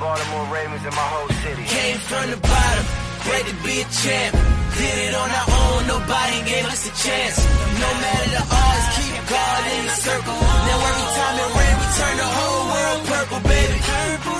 Baltimore Ravens and my whole city. Came from the bottom, great to be a champ. Did it on our own, nobody gave us a chance. No matter the odds, keep God in the circle. Now every time it rain, we turn the whole world purple, baby. Purple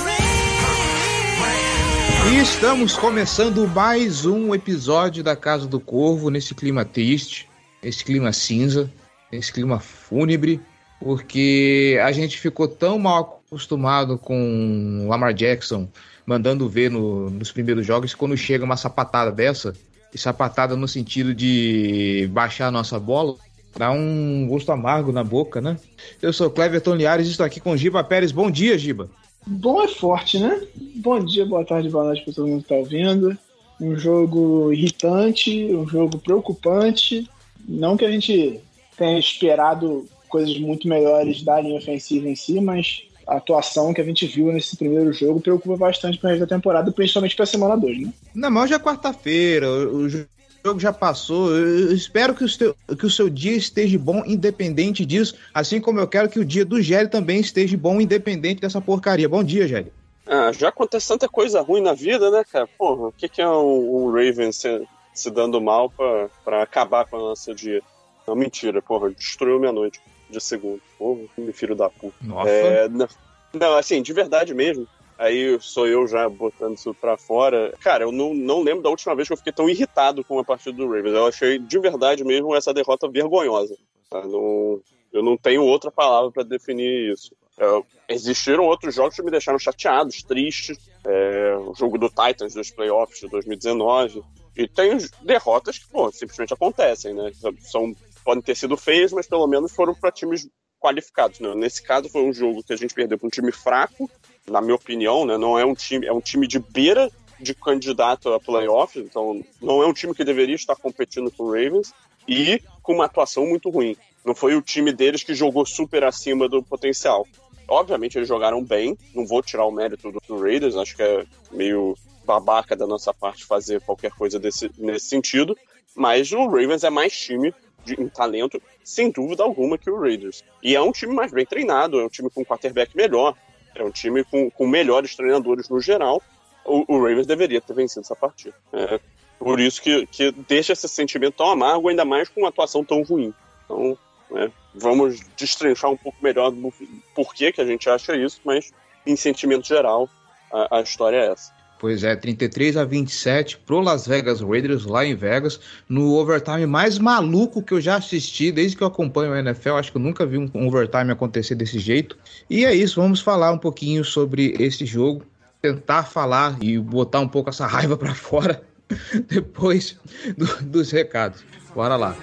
E estamos começando mais um episódio da Casa do Corvo nesse clima triste, esse clima cinza, esse clima fúnebre, porque a gente ficou tão mal acostumado com Lamar Jackson mandando ver no, nos primeiros jogos quando chega uma sapatada dessa, e sapatada no sentido de baixar a nossa bola, dá um gosto amargo na boca, né? Eu sou Cleverton Liares e estou aqui com Giba Pérez. Bom dia, Giba. Bom é forte, né? Bom dia, boa tarde, boa noite para todo mundo que está ouvindo. Um jogo irritante, um jogo preocupante. Não que a gente tenha esperado coisas muito melhores da linha ofensiva em si, mas a atuação que a gente viu nesse primeiro jogo preocupa bastante para resto da temporada, principalmente para a semana 2, né? Não, mas hoje é quarta-feira, o jogo já passou. Eu espero que o, seu, que o seu dia esteja bom, independente disso. Assim como eu quero que o dia do Gério também esteja bom, independente dessa porcaria. Bom dia, Gério. Ah, já acontece tanta coisa ruim na vida, né, cara? Porra, o que, que é um, um Raven se, se, dando mal pra, pra acabar com o nosso dia? Não, mentira, porra, destruiu minha noite de segundo. Porra, me filho da puta. Nossa. É, não, não, assim, de verdade mesmo. Aí sou eu já botando isso pra fora. Cara, eu não, não lembro da última vez que eu fiquei tão irritado com a partida do Ravens. Eu achei de verdade mesmo essa derrota vergonhosa. Tá? Não, eu não tenho outra palavra para definir isso. É, existiram outros jogos que me deixaram chateados, tristes. É, o jogo do Titans dos playoffs de 2019. E tem derrotas que, pô, simplesmente acontecem, né? São, podem ter sido feias, mas pelo menos foram para times qualificados. Né? Nesse caso, foi um jogo que a gente perdeu para um time fraco, na minha opinião, né? Não é um time, é um time de beira de candidato a playoffs, então não é um time que deveria estar competindo com o Ravens e com uma atuação muito ruim. Não foi o time deles que jogou super acima do potencial. Obviamente eles jogaram bem, não vou tirar o mérito do, do Raiders, acho que é meio babaca da nossa parte fazer qualquer coisa desse, nesse sentido, mas o Ravens é mais time de, em talento, sem dúvida alguma, que o Raiders. E é um time mais bem treinado, é um time com um quarterback melhor, é um time com, com melhores treinadores no geral. O, o Ravens deveria ter vencido essa partida. É, por isso que, que deixa esse sentimento tão amargo, ainda mais com uma atuação tão ruim. Então, é, vamos destrinchar um pouco melhor do porquê que a gente acha isso, mas em sentimento geral, a, a história é essa. Pois é, 33 a 27 pro Las Vegas Raiders lá em Vegas, no overtime mais maluco que eu já assisti desde que eu acompanho o NFL. Acho que eu nunca vi um overtime acontecer desse jeito. E é isso, vamos falar um pouquinho sobre esse jogo, tentar falar e botar um pouco essa raiva para fora depois do, dos recados. Bora lá.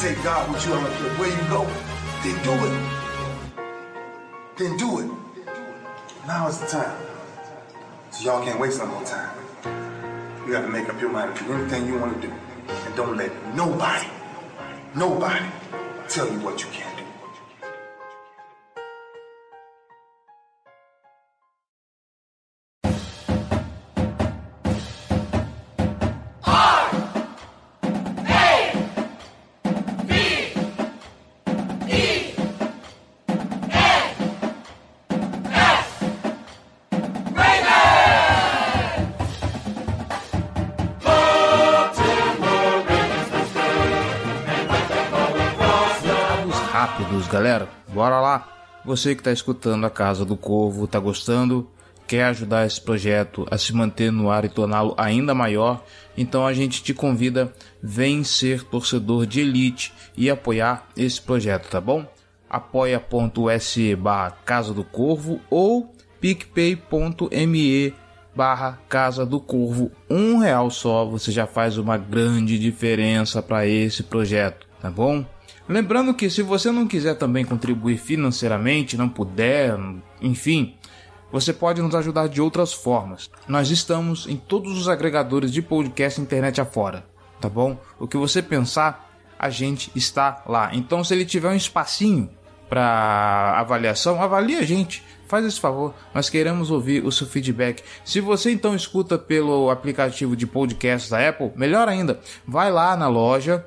Take God with you, where you go, then do it. Then do it. Now is the time. So y'all can't waste no more time. You have to make up your mind to do anything you want to do. And don't let nobody, nobody tell you what you can't galera. Bora lá. Você que está escutando a Casa do Corvo, está gostando? Quer ajudar esse projeto a se manter no ar e torná-lo ainda maior? Então a gente te convida, vem ser torcedor de elite e apoiar esse projeto, tá bom? apoia.se barra Casa do Corvo ou picpay.me barra Casa do Corvo. Um real só, você já faz uma grande diferença para esse projeto, tá bom? Lembrando que se você não quiser também contribuir financeiramente, não puder, enfim, você pode nos ajudar de outras formas. Nós estamos em todos os agregadores de podcast internet afora, tá bom? O que você pensar, a gente está lá. Então, se ele tiver um espacinho para avaliação, avalie a gente. Faz esse favor, nós queremos ouvir o seu feedback. Se você então escuta pelo aplicativo de podcast da Apple, melhor ainda, vai lá na loja,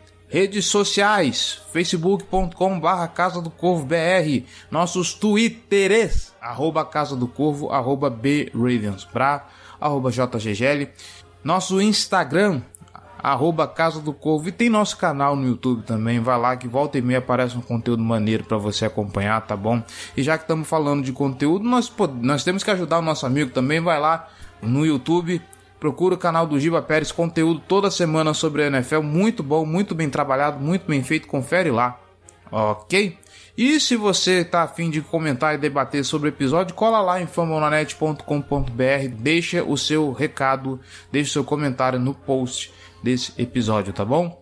Redes sociais, facebook.com barra Casa do Corvo BR, nossos twitters, arroba Casa do Corvo, arroba B Ravensbra, arroba JGGL, nosso Instagram, arroba Casa do Corvo, e tem nosso canal no YouTube também, vai lá que volta e meia aparece um conteúdo maneiro para você acompanhar, tá bom? E já que estamos falando de conteúdo, nós, nós temos que ajudar o nosso amigo também, vai lá no YouTube, Procura o canal do Giba Pérez, conteúdo toda semana sobre a NFL, muito bom, muito bem trabalhado, muito bem feito, confere lá, ok? E se você está afim de comentar e debater sobre o episódio, cola lá em famonanet.com.br, deixa o seu recado, deixa o seu comentário no post desse episódio, tá bom?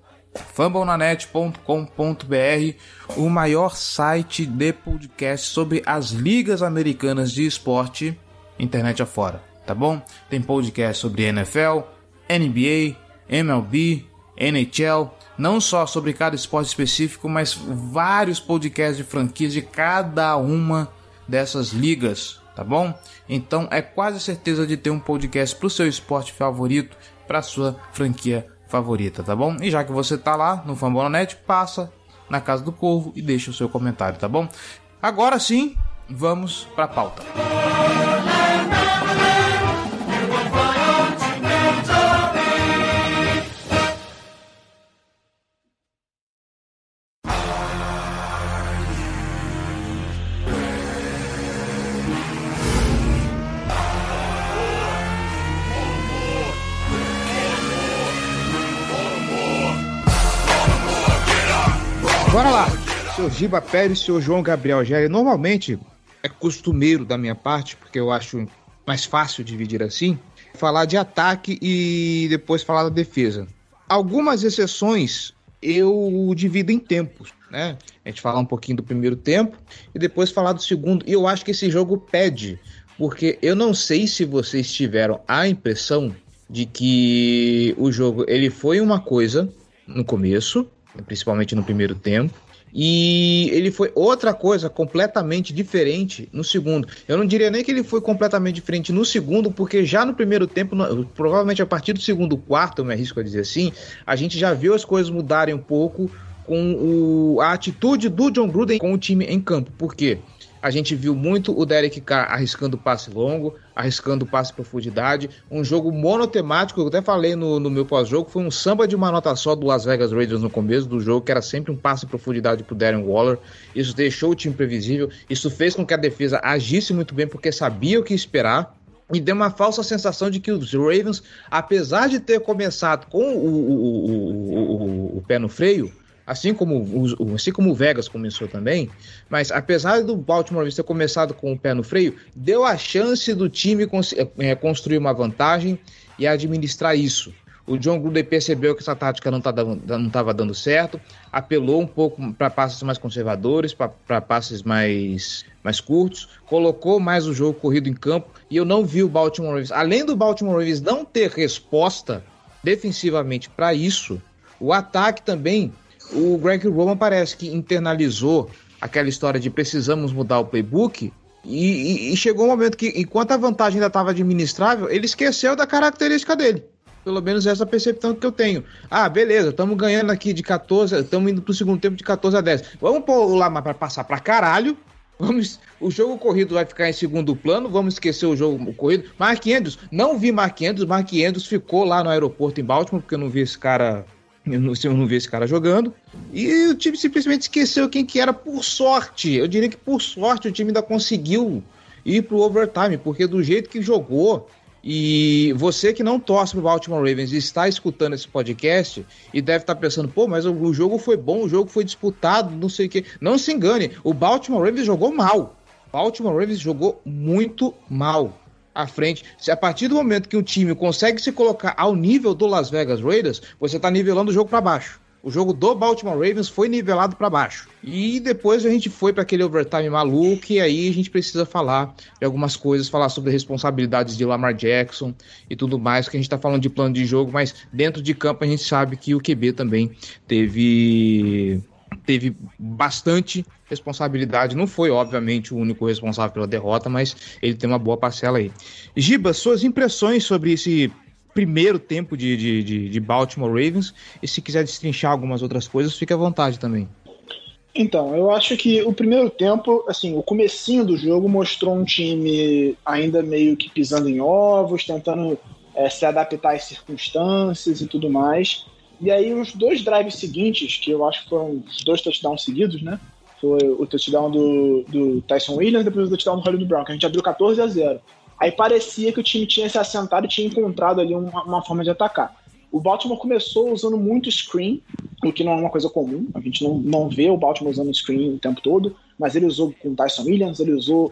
fumblenanet.com.br, o maior site de podcast sobre as ligas americanas de esporte internet afora tá bom? Tem podcast sobre NFL, NBA, MLB, NHL, não só sobre cada esporte específico, mas vários podcasts de franquias de cada uma dessas ligas, tá bom? Então é quase certeza de ter um podcast para o seu esporte favorito, para sua franquia favorita, tá bom? E já que você tá lá no Fambonanet, passa na casa do Corvo e deixa o seu comentário, tá bom? Agora sim, vamos para a pauta. Bora Seu Giba Pérez, seu João Gabriel Gelli. Normalmente é costumeiro da minha parte, porque eu acho mais fácil dividir assim, falar de ataque e depois falar da defesa. Algumas exceções eu divido em tempos, né? A gente falar um pouquinho do primeiro tempo e depois falar do segundo. E eu acho que esse jogo pede, porque eu não sei se vocês tiveram a impressão de que o jogo ele foi uma coisa no começo principalmente no primeiro tempo. E ele foi outra coisa completamente diferente no segundo. Eu não diria nem que ele foi completamente diferente no segundo, porque já no primeiro tempo, provavelmente a partir do segundo quarto, eu me arrisco a dizer assim, a gente já viu as coisas mudarem um pouco com o, a atitude do John Gruden com o time em campo. Por quê? A gente viu muito o Derek Carr arriscando passe longo, arriscando passe profundidade. Um jogo monotemático, eu até falei no, no meu pós-jogo, foi um samba de uma nota só do Las Vegas Raiders no começo do jogo, que era sempre um passe em profundidade pro Darren Waller. Isso deixou o time previsível, isso fez com que a defesa agisse muito bem, porque sabia o que esperar. E deu uma falsa sensação de que os Ravens, apesar de ter começado com o, o, o, o pé no freio, assim como, o, assim como o Vegas começou também, mas apesar do Baltimore ter começado com o pé no freio, deu a chance do time é, construir uma vantagem e administrar isso. O John Gruden percebeu que essa tática não tá estava dando certo, apelou um pouco para passes mais conservadores, para passes mais, mais curtos, colocou mais o jogo corrido em campo e eu não vi o Baltimore Ravens. Além do Baltimore Ravens não ter resposta defensivamente para isso, o ataque também o Greg Roman parece que internalizou aquela história de precisamos mudar o playbook e, e, e chegou um momento que, enquanto a vantagem ainda estava administrável, ele esqueceu da característica dele. Pelo menos essa percepção que eu tenho. Ah, beleza, estamos ganhando aqui de 14, estamos indo para o segundo tempo de 14 a 10. Vamos pôr lá para passar para caralho. Vamos, o jogo corrido vai ficar em segundo plano, vamos esquecer o jogo corrido. Mark Andrews, não vi Mark Andrews, Mark Andrews ficou lá no aeroporto em Baltimore, porque eu não vi esse cara eu não, eu não vi esse cara jogando. E o time simplesmente esqueceu quem que era por sorte. Eu diria que por sorte o time ainda conseguiu ir pro overtime, porque do jeito que jogou, E você que não torce pro Baltimore Ravens está escutando esse podcast e deve estar pensando, pô, mas o, jogo foi bom, o jogo foi disputado, não sei o quê. Não se engane, o Baltimore Ravens jogou mal. Baltimore Ravens jogou muito mal à frente. Se a partir do momento que um time consegue se colocar ao nível do Las Vegas Raiders, você está nivelando o jogo para baixo. O jogo do Baltimore Ravens foi nivelado para baixo. E depois a gente foi para aquele overtime maluco e aí a gente precisa falar de algumas coisas, falar sobre responsabilidades de Lamar Jackson e tudo mais, que a gente está falando de plano de jogo, mas dentro de campo a gente sabe que o QB também teve teve bastante responsabilidade. Não foi, obviamente, o único responsável pela derrota, mas ele tem uma boa parcela aí. Giba, suas impressões sobre esse primeiro tempo de, de, de, de Baltimore Ravens e se quiser destrinchar algumas outras coisas, fique à vontade também. Então, eu acho que o primeiro tempo, assim, o comecinho do jogo mostrou um time ainda meio que pisando em ovos, tentando é, se adaptar às circunstâncias e tudo mais. E aí os dois drives seguintes, que eu acho que foram dois touchdowns seguidos, né? Foi o touchdown do, do Tyson Williams e depois o touchdown do Hollywood Brown, que a gente abriu 14 a 0. Aí parecia que o time tinha se assentado e tinha encontrado ali uma, uma forma de atacar. O Baltimore começou usando muito screen, o que não é uma coisa comum. A gente não, não vê o Baltimore usando screen o tempo todo, mas ele usou com o Tyson Williams, ele usou.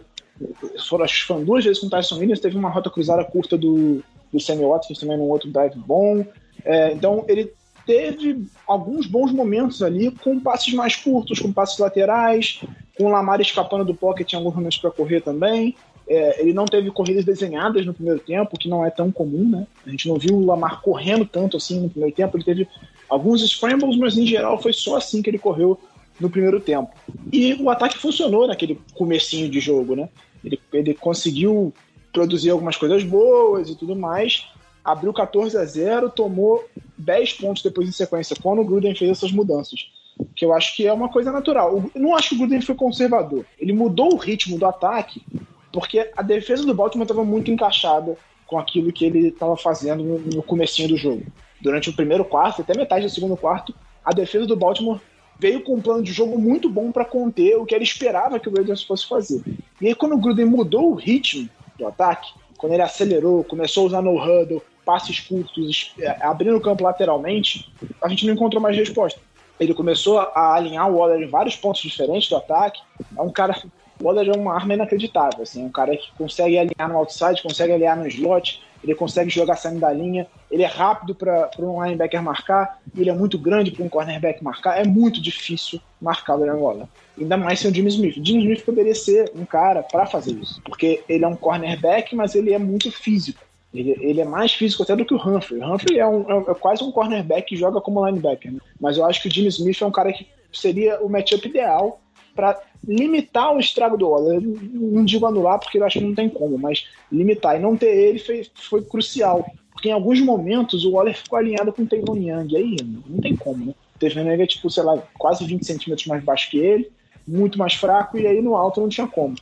Foram duas vezes com o Tyson Williams, teve uma rota cruzada curta do, do Sammy Watkins também num outro drive bom. É, então ele teve alguns bons momentos ali com passes mais curtos, com passes laterais, com o Lamar escapando do pocket em alguns momentos para correr também. É, ele não teve corridas desenhadas no primeiro tempo, que não é tão comum, né? A gente não viu o Lamar correndo tanto assim no primeiro tempo. Ele teve alguns scrambles, mas em geral foi só assim que ele correu no primeiro tempo. E o ataque funcionou naquele comecinho de jogo, né? Ele, ele conseguiu produzir algumas coisas boas e tudo mais, abriu 14 a 0, tomou 10 pontos depois em sequência, quando o Gruden fez essas mudanças. Que eu acho que é uma coisa natural. Eu não acho que o Gruden foi conservador. Ele mudou o ritmo do ataque porque a defesa do Baltimore estava muito encaixada com aquilo que ele estava fazendo no, no comecinho do jogo. Durante o primeiro quarto, até metade do segundo quarto, a defesa do Baltimore veio com um plano de jogo muito bom para conter o que ele esperava que o Raiders fosse fazer. E aí, quando o Gruden mudou o ritmo do ataque, quando ele acelerou, começou a usar no huddle, passes curtos, é, abrindo o campo lateralmente, a gente não encontrou mais resposta. Ele começou a alinhar o Waller em vários pontos diferentes do ataque. É um cara. O Waller é uma arma inacreditável. Assim, um cara que consegue alinhar no outside, consegue alinhar no slot, ele consegue jogar saindo da linha, ele é rápido para um linebacker marcar, ele é muito grande para um cornerback marcar. É muito difícil marcar o Darren Waller. Ainda mais sem o Jimmy Smith. O Jimmy Smith poderia ser um cara para fazer isso, porque ele é um cornerback, mas ele é muito físico. Ele, ele, é mais físico até do que o Humphrey. O Humphrey é, um, é, é quase um cornerback que joga como linebacker. Né? Mas eu acho que o Jimmy Smith é um cara que seria o matchup ideal para limitar o estrago do Waller. Não digo anular, porque eu acho que não tem como, mas limitar. E não ter ele foi, foi crucial. Porque em alguns momentos o Waller ficou alinhado com o Tavon Young. Aí não tem como, né? O é tipo, sei lá, quase 20 centímetros mais baixo que ele, muito mais fraco, e aí no alto não tinha como.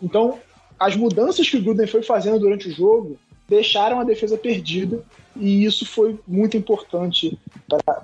Então, as mudanças que o Gruden foi fazendo durante o jogo deixaram a defesa perdida e isso foi muito importante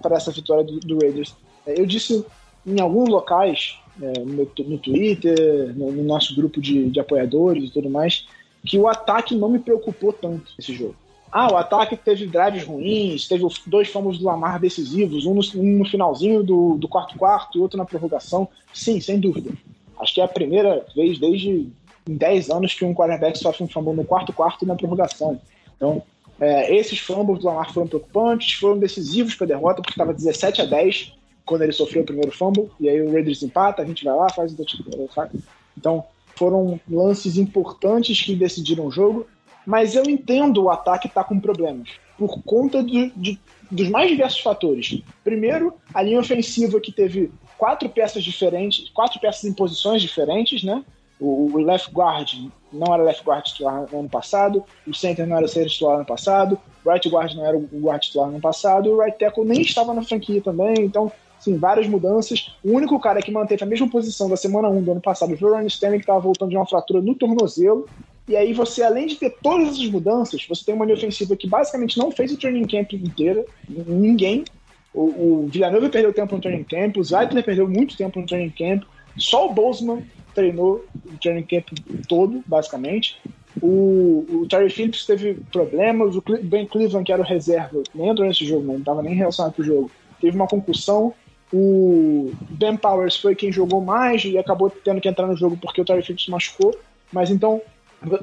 para essa vitória do, do, Raiders. É, eu disse em alguns locais, é, no, no, Twitter, no, no nosso grupo de, de, apoiadores e tudo mais, que o ataque não me preocupou tanto esse jogo. Ah, o ataque teve drives ruins, teve dois fomos do Lamar decisivos, um no, um no finalzinho do, do quarto quarto e outro na prorrogação. Sim, sem dúvida. Acho que é a primeira vez desde em 10 anos que um quarterback sofre um fumble no quarto quarto e na prorrogação. Então, é, esses fumbles do Lamar foram preocupantes, foram decisivos para a derrota, porque estava 17 a 10 quando ele sofreu o primeiro fumble, e aí o Raiders empata, a gente vai lá, faz o touchdown. Então, foram lances importantes que decidiram o jogo, mas eu entendo o ataque estar tá com problemas, por conta de, de, dos mais diversos fatores. Primeiro, a linha ofensiva que teve quatro peças diferentes, quatro peças em posições diferentes, né? O, left guard não era left guard titular no ano passado, o center não era ser titular no ano passado, o right guard não era o guard titular no ano passado, o right tackle nem estava na franquia também, então, sim, várias mudanças. O único cara que manteve a mesma posição da semana 1 do ano passado foi o Ronnie Stanley, que estava voltando de uma fratura no tornozelo, e aí você, além de ter todas essas mudanças, você tem uma linha ofensiva que basicamente não fez o training camp inteira, ninguém. O, o Villanova perdeu tempo no training camp, o Zeitler perdeu muito tempo no training camp, só o Bozeman treinou o training camp todo, basicamente. O, o Terry Phillips teve problemas, o Ben Cleveland, que era o reserva, nem entrou nesse jogo, não estava nem relacionado com o jogo, teve uma concussão. O Ben Powers foi quem jogou mais e acabou tendo que entrar no jogo porque o Terry Phillips machucou. Mas então,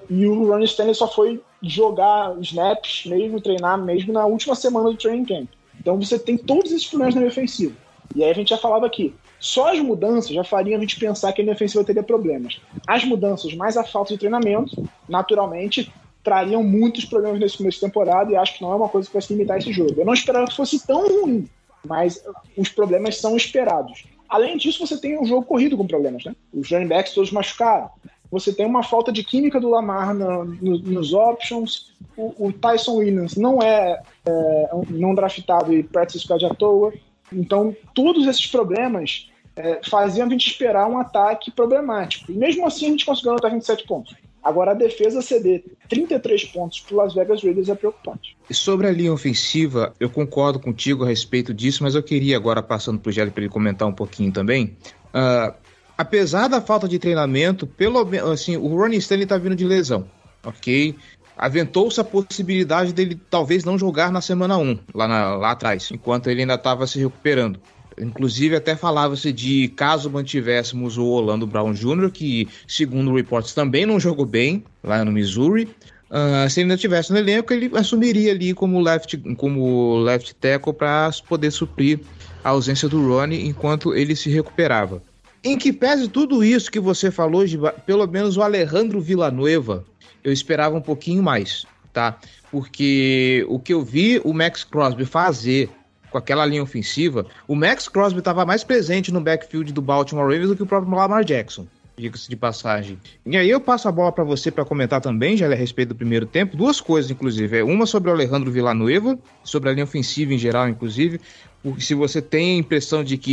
e o Ronnie Stanley só foi jogar snaps mesmo, treinar mesmo na última semana do training camp. Então você tem todos esses problemas na defensiva. E aí a gente já falava aqui, só as mudanças já fariam a gente pensar que a defensiva teria problemas. As mudanças mais a falta de treinamento, naturalmente, trariam muitos problemas nesse começo de temporada e acho que não é uma coisa que vai se limitar a esse jogo. Eu não esperava que fosse tão ruim, mas os problemas são esperados. Além disso, você tem um jogo corrido com problemas, né? Os running backs todos machucaram. Você tem uma falta de química do Lamar no, no, nos options. O, o, Tyson Williams não é, é não draftado e practice squad à toa. Então, todos esses problemas é, faziam a gente esperar um ataque problemático. E mesmo assim, a gente conseguiu anotar 27 pontos. Agora, a defesa ceder 33 pontos para Las Vegas Raiders é preocupante. Sobre a linha ofensiva, eu concordo contigo a respeito disso, mas eu queria agora, passando para o Gélio para ele comentar um pouquinho também. Uh, apesar da falta de treinamento, pelo assim, o Ronnie Stanley está vindo de lesão, ok? aventou-se a possibilidade dele talvez não jogar na semana 1, lá, na, lá atrás, enquanto ele ainda estava se recuperando. Inclusive, até falava-se de caso mantivéssemos o Orlando Brown Jr., que, segundo reportes, também não jogou bem lá no Missouri. Uh, se ele ainda tivesse no elenco, ele assumiria ali como left, como left tackle para poder suprir a ausência do Ronnie enquanto ele se recuperava. Em que pese tudo isso que você falou, pelo menos o Alejandro Villanueva, eu esperava um pouquinho mais, tá? Porque o que eu vi o Max Crosby fazer com aquela linha ofensiva, o Max Crosby estava mais presente no backfield do Baltimore Ravens do que o próprio Lamar Jackson diga-se de passagem. E aí eu passo a bola para você para comentar também, já a respeito do primeiro tempo, duas coisas inclusive, é uma sobre o Alejandro Villanueva, sobre a linha ofensiva em geral inclusive, porque se você tem a impressão de que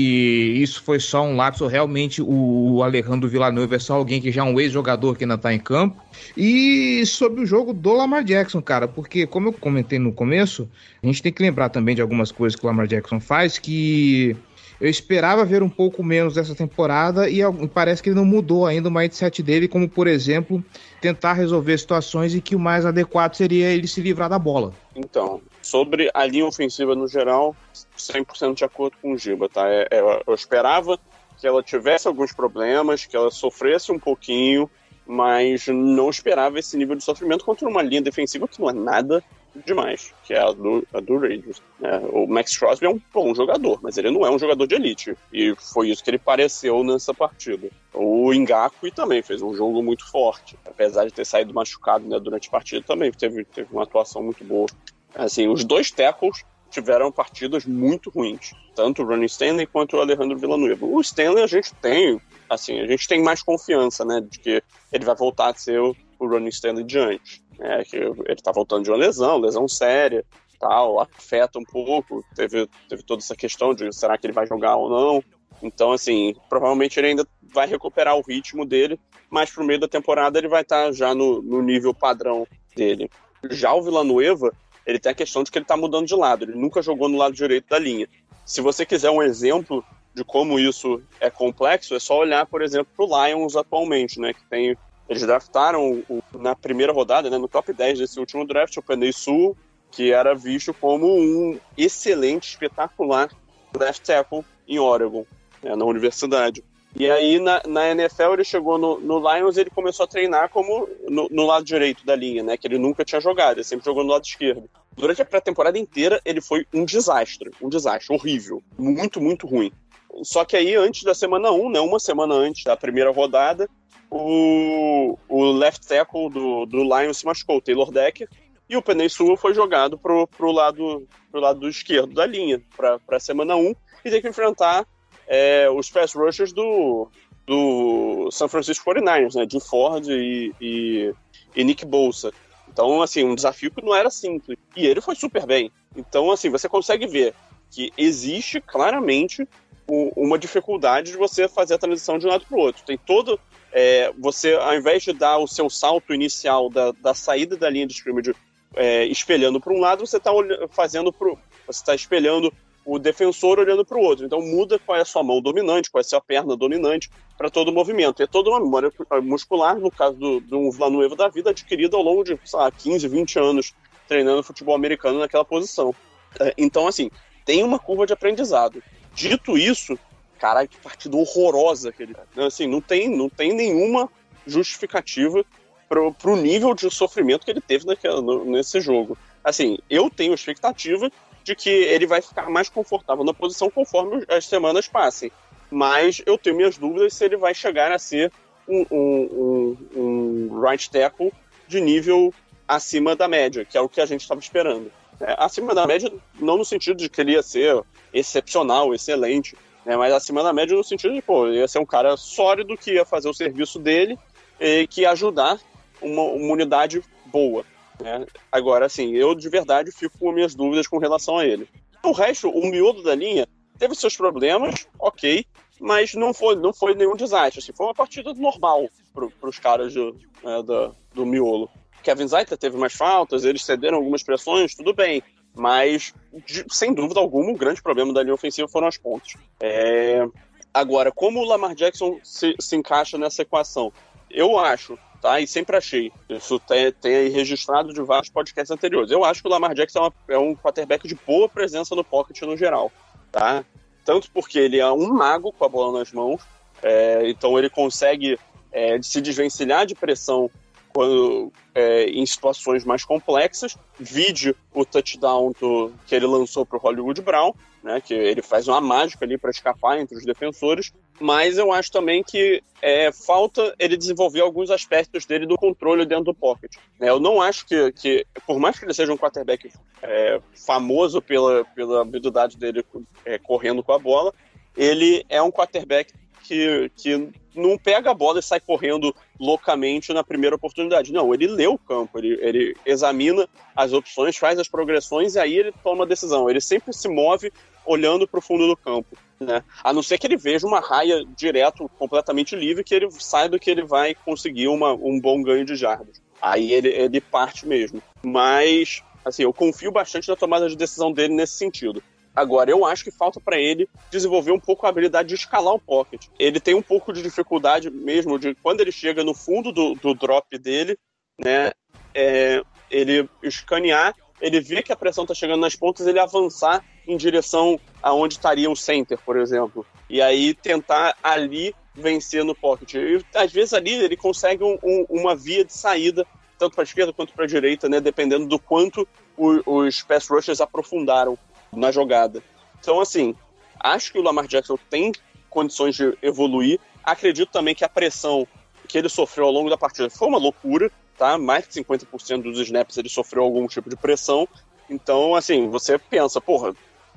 isso foi só um lapso, realmente o Alejandro Villanueva é só alguém que já é um ex-jogador que ainda tá em campo, e sobre o jogo do Lamar Jackson, cara, porque como eu comentei no começo, a gente tem que lembrar também de algumas coisas que o Lamar Jackson faz que eu esperava ver um pouco menos dessa temporada e parece que ele não mudou ainda o mindset dele, como por exemplo, tentar resolver situações em que o mais adequado seria ele se livrar da bola. Então, sobre a linha ofensiva no geral, 100% de acordo com o Giba, tá? É, é, eu esperava que ela tivesse alguns problemas, que ela sofresse um pouquinho, mas não esperava esse nível de sofrimento contra uma linha defensiva que não é nada demais, que é a do, a do Raiders. É, o Max Crosby é um bom jogador, mas ele não é um jogador de elite. E foi isso que ele pareceu nessa partida. O Ngaku também fez um jogo muito forte. Apesar de ter saído machucado né, durante a partida, também teve, teve uma atuação muito boa. Assim, os dois tackles tiveram partidas muito ruins. Tanto o Ronnie Stanley quanto o Alejandro Villanueva. O Stanley a gente tem, assim, a gente tem mais confiança, né, de que ele vai voltar a ser o, o Ronnie Stanley de antes é, que ele tá voltando de uma lesão, lesão séria, tal, afeta um pouco, teve, teve toda essa questão de será que ele vai jogar ou não, então, assim, provavelmente ele ainda vai recuperar o ritmo dele, mas pro meio da temporada ele vai estar tá já no, no nível padrão dele. Já o Villanueva, ele tem a questão de que ele tá mudando de lado, ele nunca jogou no lado direito da linha. Se você quiser um exemplo de como isso é complexo, é só olhar, por exemplo, pro Lions atualmente, né, que tem eles draftaram o, na primeira rodada, né, no top 10 desse último draft, o Penei Sul, que era visto como um excelente, espetacular left tackle em Oregon, né, na universidade. E aí, na, na NFL, ele chegou no, no Lions ele começou a treinar como no, no, lado direito da linha, né? Que ele nunca tinha jogado, ele sempre jogou no lado esquerdo. Durante a pré-temporada inteira, ele foi um desastre, um desastre, horrível, muito, muito ruim. Só que aí, antes da semana 1, né, uma semana antes da primeira rodada, o, o left tackle do, do Lions se machucou, o Taylor Decker, e o Penei Sewell foi jogado pro, pro, lado, pro lado esquerdo da linha, para a semana 1, e tem que enfrentar é, os pass rushers do, do San Francisco 49ers, né, de Ford e, e, e Nick Bolsa. Então, assim, um desafio que não era simples. E ele foi super bem. Então, assim, você consegue ver que existe claramente uma dificuldade de você fazer a transição de um lado para o outro. Tem todo é, você, ao invés de dar o seu salto inicial da, da saída da linha de scrimmage é, espelhando para um lado, você está fazendo pro, você está espelhando o defensor olhando para o outro. Então muda qual é a sua mão dominante, qual é a sua perna dominante para todo o movimento. É toda uma memória muscular, no caso do, do Villanueva da vida, adquirida ao longo de, sei lá, 15, 20 anos treinando futebol americano naquela posição. É, então, assim, tem uma curva de aprendizado. Dito isso, caralho, que partida horrorosa que ele. Assim, não tem, não tem nenhuma justificativa pro, pro nível de sofrimento que ele teve naquela, no, nesse jogo. Assim, eu tenho expectativa de que ele vai ficar mais confortável na posição conforme as semanas passem. Mas eu tenho minhas dúvidas se ele vai chegar a ser um, um, um, um right tackle de nível acima da média, que é o que a gente estava esperando. É, acima da média, não no sentido de que ele ia ser excepcional, excelente, né, mas acima da média no sentido de, pô, ia ser um cara sólido que ia fazer o serviço dele e que ia ajudar uma, uma unidade boa. Né? Agora, assim, eu de verdade fico com minhas dúvidas com relação a ele. O resto, o miolo da linha, teve seus problemas, ok, mas não foi, não foi nenhum desastre. Assim, foi uma partida normal para os caras né, do, do miolo. Kevin Zaita teve mais faltas, eles cederam algumas pressões, tudo bem. Mas, de, sem dúvida alguma, o grande problema da linha ofensiva foram as pontas. É... Agora, como o Lamar Jackson se, se encaixa nessa equação? Eu acho tá? E sempre achei. Isso tem, tem aí registrado de vários podcasts anteriores. Eu acho que o Lamar Jackson é, uma, é um quarterback de boa presença no pocket no geral, tá? Tanto porque ele é um mago com a bola nas mãos, é, então ele consegue é, se desvencilhar de pressão quando, é, em situações mais complexas. Vide o touchdown do, que ele lançou para o Hollywood Brown, né, que ele faz uma mágica ali para escapar entre os defensores. Mas eu acho também que é, falta ele desenvolver alguns aspectos dele do controle dentro do pocket. É, eu não acho que, que, por mais que ele seja um quarterback é, famoso pela, pela habilidade dele é, correndo com a bola, ele é um quarterback que, que não pega a bola e sai correndo loucamente na primeira oportunidade. Não, ele lê o campo, ele, ele examina as opções, faz as progressões e aí ele toma a decisão. Ele sempre se move olhando para o fundo do campo. Né? A não ser que ele veja uma raia direto, completamente livre, que ele saiba que ele vai conseguir uma, um bom ganho de jardas. Aí ele, ele parte mesmo. Mas, assim, eu confio bastante na tomada de decisão dele nesse sentido. Agora, eu acho que falta para ele desenvolver um pouco a habilidade de escalar o pocket. Ele tem um pouco de dificuldade mesmo de quando ele chega no fundo do, do drop dele, né? É, ele escanear, ele vê que a pressão está chegando nas pontas, ele avançar em direção aonde estaria o center, por exemplo. E aí tentar ali vencer no pocket. E às vezes ali ele consegue um, um, uma via de saída, tanto para esquerda quanto para direita, né? Dependendo do quanto o, os pass rushers aprofundaram na jogada. Então, assim, acho que o Lamar Jackson tem condições de evoluir. Acredito também que a pressão que ele sofreu ao longo da partida foi uma loucura, tá? Mais de 50% dos snaps ele sofreu algum tipo de pressão. Então, assim, você pensa, porra,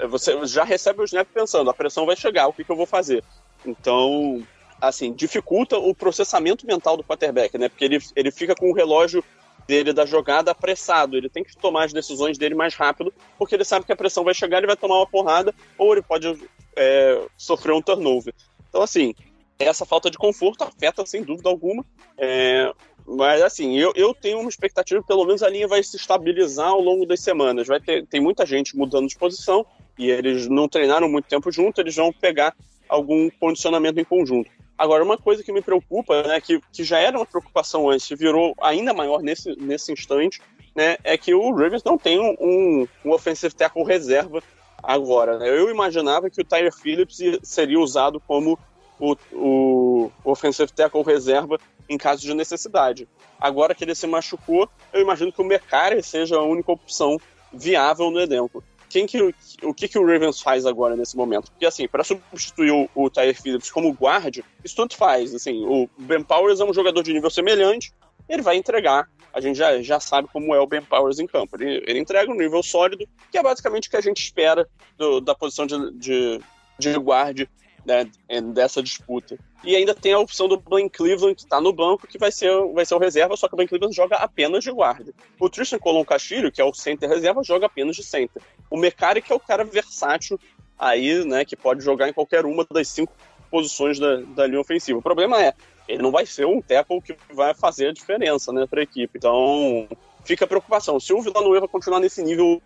você já recebe o snap pensando, a pressão vai chegar, o que, que eu vou fazer? Então, assim, dificulta o processamento mental do quarterback, né? Porque ele, ele fica com o relógio dele da jogada apressado. Ele tem que tomar as decisões dele mais rápido, porque ele sabe que a pressão vai chegar, ele vai tomar uma porrada, ou ele pode é, sofrer um turnover. Então, assim, essa falta de conforto afeta sem dúvida alguma. É, mas, assim, eu, eu tenho uma expectativa pelo menos a linha vai se estabilizar ao longo das semanas. Vai ter tem muita gente mudando de posição e eles não treinaram muito tempo junto, eles vão pegar algum condicionamento em conjunto. Agora, uma coisa que me preocupa, né, que, que já era uma preocupação antes, virou ainda maior nesse, nesse instante, né, é que o Ravens não tem um, um, um offensive tackle reserva agora. Né? Eu imaginava que o Tyler Phillips seria usado como o, o offensive tackle reserva em caso de necessidade. Agora que ele se machucou, eu imagino que o Mecari seja a única opção viável no elenco quem que, o que, que o Ravens faz agora nesse momento? Porque, assim, para substituir o, o Phillips como guarda, isso tanto faz. Assim, o Ben Powers é um jogador de nível semelhante, ele vai entregar. A gente já, já sabe como é o Ben Powers em campo. Ele, ele entrega um nível sólido, que é basicamente o que a gente espera do, da posição de, de, de guarde né, dessa disputa. E ainda tem a opção do Blaine Cleveland, que está no banco, que vai ser, vai ser o reserva, só que o Blaine Cleveland joga apenas de guarda. O Tristan Colon Castilho, que é o center reserva, joga apenas de center. O Mecari, que é o cara versátil aí, né, que pode jogar em qualquer uma das cinco posições da, da linha ofensiva. O problema é, ele não vai ser um tackle que vai fazer a diferença, né, para a equipe. Então, fica a preocupação. Se o Villanueva continuar nesse nível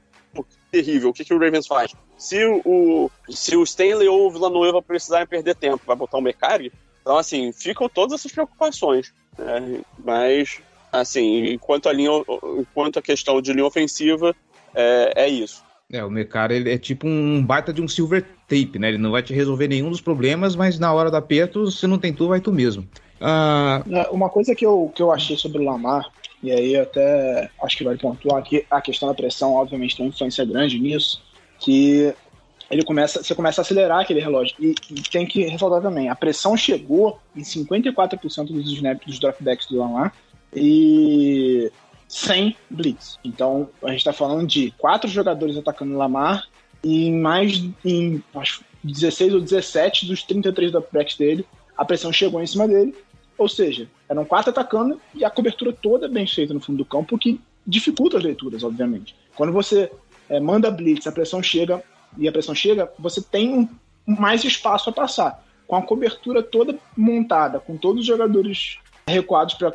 terrível. O que, que o Ravens faz? Se o, se o Stanley ou o Villanueva precisarem perder tempo, vai botar o Mecari? Então, assim, ficam todas essas preocupações. Né? Mas, assim, enquanto a, linha, enquanto a questão de linha ofensiva, é, é isso. É, o Mecari ele é tipo um baita de um silver tape, né? Ele não vai te resolver nenhum dos problemas, mas na hora do aperto, se não tem tu, vai tu mesmo. Ah... Uma coisa que eu, que eu achei sobre o Lamar, e aí até acho que vale pontuar que a questão da pressão, obviamente, tem uma influência grande nisso, que ele começa, você começa a acelerar aquele relógio. E, e tem que ressaltar também, a pressão chegou em 54% dos snaps dos dropbacks do Lamar e sem blitz. Então, a gente está falando de quatro jogadores atacando Lamar e mais em acho, 16 ou 17 dos 33 dropbacks dele, a pressão chegou em cima dele. Ou seja, eram quatro atacando e a cobertura toda bem feita no fundo do campo, que dificulta as leituras, obviamente. Quando você é, manda blitz, a pressão chega, e a pressão chega, você tem um, mais espaço a passar. Com a cobertura toda montada, com todos os jogadores recuados para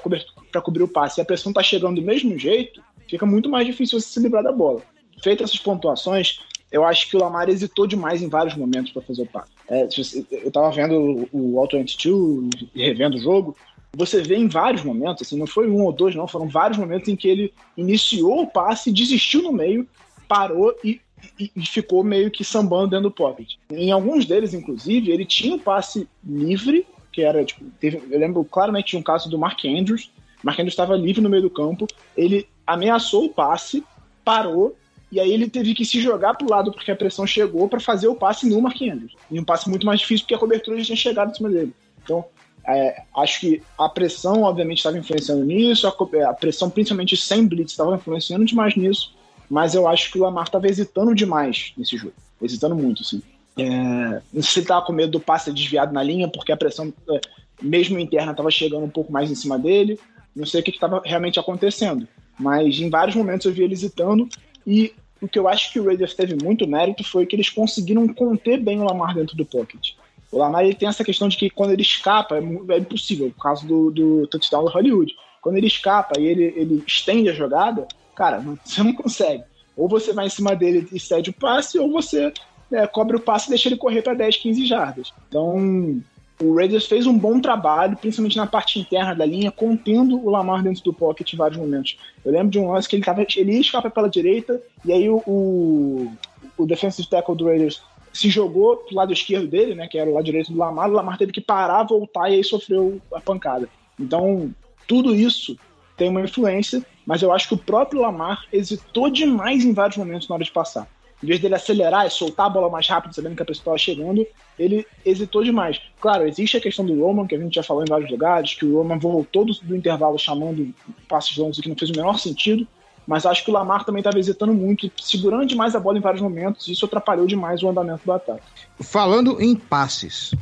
cobrir, cobrir o passe, e a pressão está chegando do mesmo jeito, fica muito mais difícil você se livrar da bola. Feitas essas pontuações, eu acho que o Lamar hesitou demais em vários momentos para fazer o passe. É, eu estava vendo o Auto 22 e revendo o jogo, você vê em vários momentos, assim, não foi um ou dois, não, foram vários momentos em que ele iniciou o passe, desistiu no meio, parou e e, e, ficou meio que sambando dentro do pocket. Em alguns deles, inclusive, ele tinha um passe livre, que era, tipo, teve, eu lembro claramente de um caso do Mark Andrews. Andrews estava livre no meio do campo, ele ameaçou o passe, parou, e aí ele teve que se jogar para o lado porque a pressão chegou para fazer o passe no Andrews. E um passe muito mais difícil porque a cobertura já tinha chegado em cima dele. Então, é, acho que a pressão, obviamente, estava influenciando nisso, a, a pressão, principalmente sem blitz, estava influenciando demais nisso mas eu acho que o Lamar estava hesitando demais nesse jogo. Hesitando muito, sim. É, não sei se ele estava com medo do passe desviado na linha, porque a pressão, é, mesmo interna, estava chegando um pouco mais em cima dele. Não sei o que estava realmente acontecendo. Mas em vários momentos eu vi ele hesitando. E o que eu acho que o Raiders teve muito mérito foi que eles conseguiram conter bem o Lamar dentro do pocket. O Lamar ele tem essa questão de que quando ele escapa, é, é impossível, por causa do, do touchdown do Hollywood. Quando ele escapa e ele, ele estende a jogada, Cara, você não consegue. Ou você vai em cima dele e cede o passe, ou você é, cobre o passe e deixa ele correr para 10, 15 jardas. Então, o Raiders fez um bom trabalho, principalmente na parte interna da linha, contendo o Lamar dentro do pocket em vários momentos. Eu lembro de um lance que ele, tava, ele ia escapar pela direita, e aí o, o, o defensive tackle do Raiders se jogou pro lado esquerdo dele, né, que era o lado direito do Lamar, o Lamar teve que parar, voltar e aí sofreu a pancada. Então, tudo isso tem uma influência, mas eu acho que o próprio Lamar hesitou demais em vários momentos na hora de passar. Em vez dele acelerar e soltar a bola mais rápido, sabendo que a pessoa estava chegando, ele hesitou demais. Claro, existe a questão do Roman, que a gente já falou em vários lugares, que o Roman voltou do, do intervalo chamando passes longos que não fez o menor sentido, mas acho que o Lamar também estava hesitando muito, segurando demais a bola em vários momentos, e isso atrapalhou demais o andamento do ataque. Falando em passes,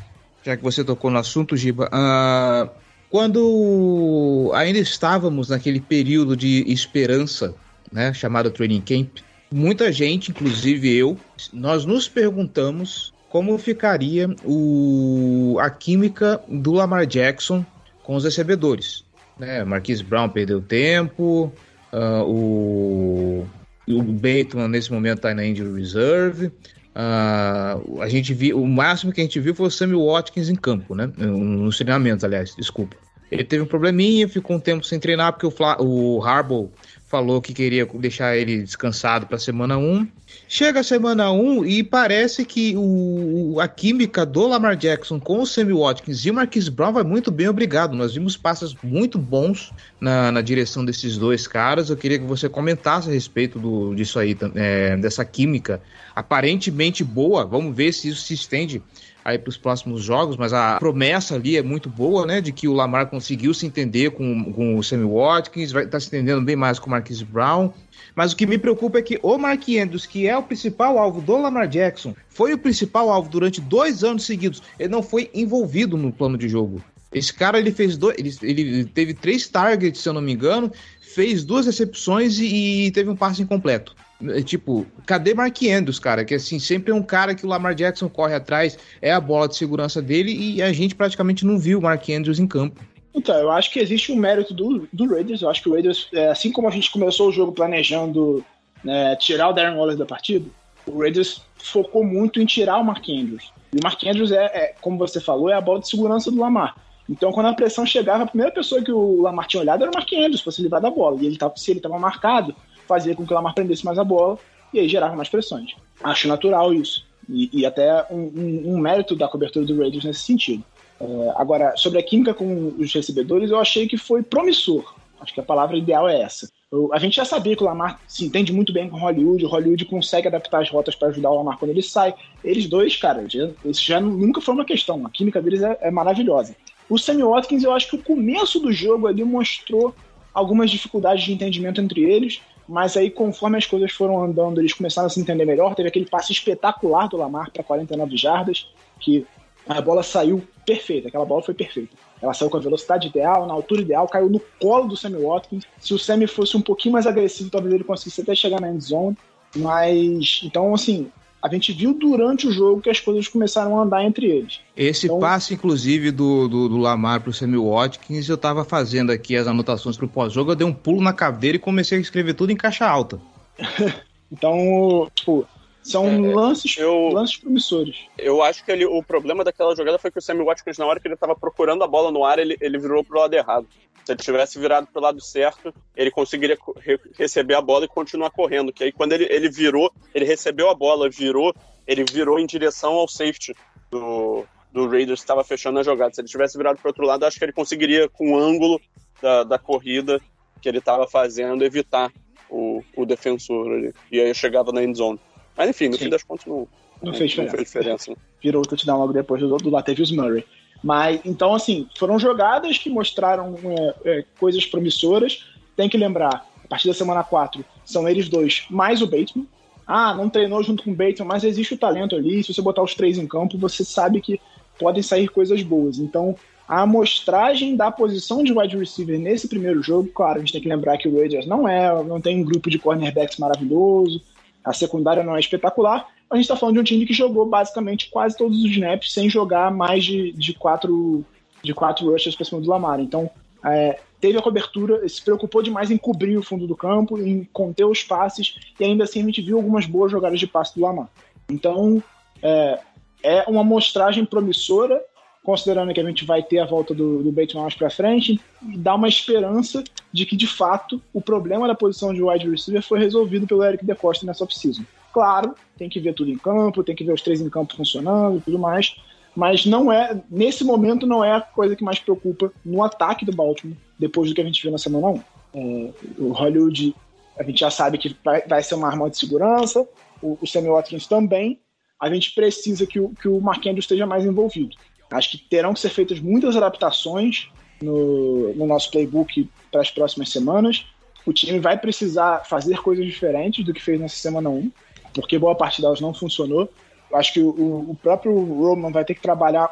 já que você tocou no assunto, Giba, uh, quando ainda estávamos naquele período de esperança, né, chamado training camp, muita gente, inclusive eu, nós nos perguntamos como ficaria o, a química do Lamar Jackson com os recebedores. Né? Marquise Brown perdeu tempo, uh, o, o Bateman nesse momento está na injury reserve. Uh, a gente viu, o máximo que a gente viu foi o Samuel Watkins em campo, né? Nos treinamentos, aliás, desculpa. Ele teve um probleminha, ficou um tempo sem treinar, porque o, Fla, o Harbaugh falou que queria deixar ele descansado para semana 1. Chega a semana 1 e parece que o, a química do Lamar Jackson com o Sammy Watkins e o Marquise Brown vai muito bem, obrigado. Nós vimos passos muito bons na, na direção desses dois caras. Eu queria que você comentasse a respeito do, disso aí, é, dessa química aparentemente boa. Vamos ver se isso se estende aí para os próximos jogos, mas a promessa ali é muito boa, né? De que o Lamar conseguiu se entender com, com o Sammy Watkins, vai estar tá se entendendo bem mais com o Marquise Brown. Mas o que me preocupa é que o Mark Andrews, que é o principal alvo do Lamar Jackson, foi o principal alvo durante dois anos seguidos. Ele não foi envolvido no plano de jogo. Esse cara ele fez dois, ele, ele teve três targets, se eu não me engano, fez duas recepções e, e teve um passe incompleto. É, tipo, cadê Mark Andrews, cara? Que assim, sempre é um cara que o Lamar Jackson corre atrás, é a bola de segurança dele e a gente praticamente não viu o Mark Andrews em campo. Então, eu acho que existe um mérito do, do Raiders. Eu acho que o Raiders, é, assim como a gente começou o jogo planejando né, tirar o Darren Waller da partida, o Raiders focou muito em tirar o Mark Andrews. E o Mark Andrews é, é, como você falou, é a bola de segurança do Lamar. Então, quando a pressão chegava, a primeira pessoa que o Lamar tinha olhado era o Mark Andrews, para se livrar da bola. E ele tava, se ele estava marcado, fazia com que o Lamar prendesse mais a bola e aí gerava mais pressões. Acho natural isso. E, e até um, um, um, mérito da cobertura do Raiders nesse sentido. É, agora, sobre a química com os recebedores, eu achei que foi promissor. Acho que a palavra ideal é essa. Eu, a gente já sabia que o Lamar se entende muito bem com Hollywood, o Hollywood consegue adaptar as rotas para ajudar o Lamar quando ele sai. Eles dois, cara, já, isso já nunca foi uma questão. A química deles é, é maravilhosa. O Sammy Watkins, eu acho que o começo do jogo ali mostrou algumas dificuldades de entendimento entre eles, mas aí conforme as coisas foram andando, eles começaram a se entender melhor. Teve aquele passe espetacular do Lamar para 49 jardas, que a bola saiu perfeita, aquela bola foi perfeita. Ela saiu com a velocidade ideal, na altura ideal, caiu no colo do Sammy Watkins. Se o Sammy fosse um pouquinho mais agressivo, talvez ele conseguisse até chegar na end zone. Mas, então, assim, a gente viu durante o jogo que as coisas começaram a andar entre eles. Esse então, passe, inclusive, do, do, do Lamar para o Sammy Watkins, eu estava fazendo aqui as anotações para o pós-jogo, eu dei um pulo na cadeira e comecei a escrever tudo em caixa alta. então, tipo, são é, lances, eu, lances promissores. Eu acho que ele, o problema daquela jogada foi que o Sammy Watkins, na hora que ele estava procurando a bola no ar, ele, ele virou pro lado errado. Se ele tivesse virado pro lado certo, ele conseguiria re receber a bola e continuar correndo. Que aí quando ele, ele virou, ele recebeu a bola, virou, ele virou em direção ao safety do, do Raiders que estava fechando a jogada. Se ele tivesse virado pro outro lado, acho que ele conseguiria, com o ângulo da, da corrida que ele estava fazendo, evitar o, o defensor ali. E aí chegava na end zone. Mas enfim, no Sim. fim das contas não, não, não fez diferença. Não fez diferença. Virou o touchdown logo depois do, do Latavius Murray. Mas, então, assim, foram jogadas que mostraram é, é, coisas promissoras. Tem que lembrar, a partir da semana 4, são eles dois mais o Bateman. Ah, não treinou junto com o Bateman, mas existe o talento ali. Se você botar os três em campo, você sabe que podem sair coisas boas. Então, a amostragem da posição de wide receiver nesse primeiro jogo, claro, a gente tem que lembrar que o Raiders não é, não tem um grupo de cornerbacks maravilhoso, a secundária não é espetacular. A gente está falando de um time que jogou basicamente quase todos os snaps sem jogar mais de, de quatro de quatro rushes para cima do Lamar. Então, é, teve a cobertura, se preocupou demais em cobrir o fundo do campo, em conter os passes, e ainda assim a gente viu algumas boas jogadas de passe do Lamar. Então, é, é uma amostragem promissora considerando que a gente vai ter a volta do, do Bateman mais para frente, e dá uma esperança de que, de fato, o problema da posição de wide receiver foi resolvido pelo Eric DeCosta nessa off-season. Claro, tem que ver tudo em campo, tem que ver os três em campo funcionando e tudo mais, mas não é, nesse momento, não é a coisa que mais preocupa no ataque do Baltimore, depois do que a gente viu na semana 1. É, o Hollywood, a gente já sabe que vai, vai ser uma arma de segurança, o, o Sammy Watkins também, a gente precisa que o, que o Mark Andrews esteja mais envolvido. Acho que terão que ser feitas muitas adaptações no, no nosso playbook para as próximas semanas. O time vai precisar fazer coisas diferentes do que fez nessa semana 1, porque boa parte delas não funcionou. Acho que o, o próprio Roman vai ter que trabalhar.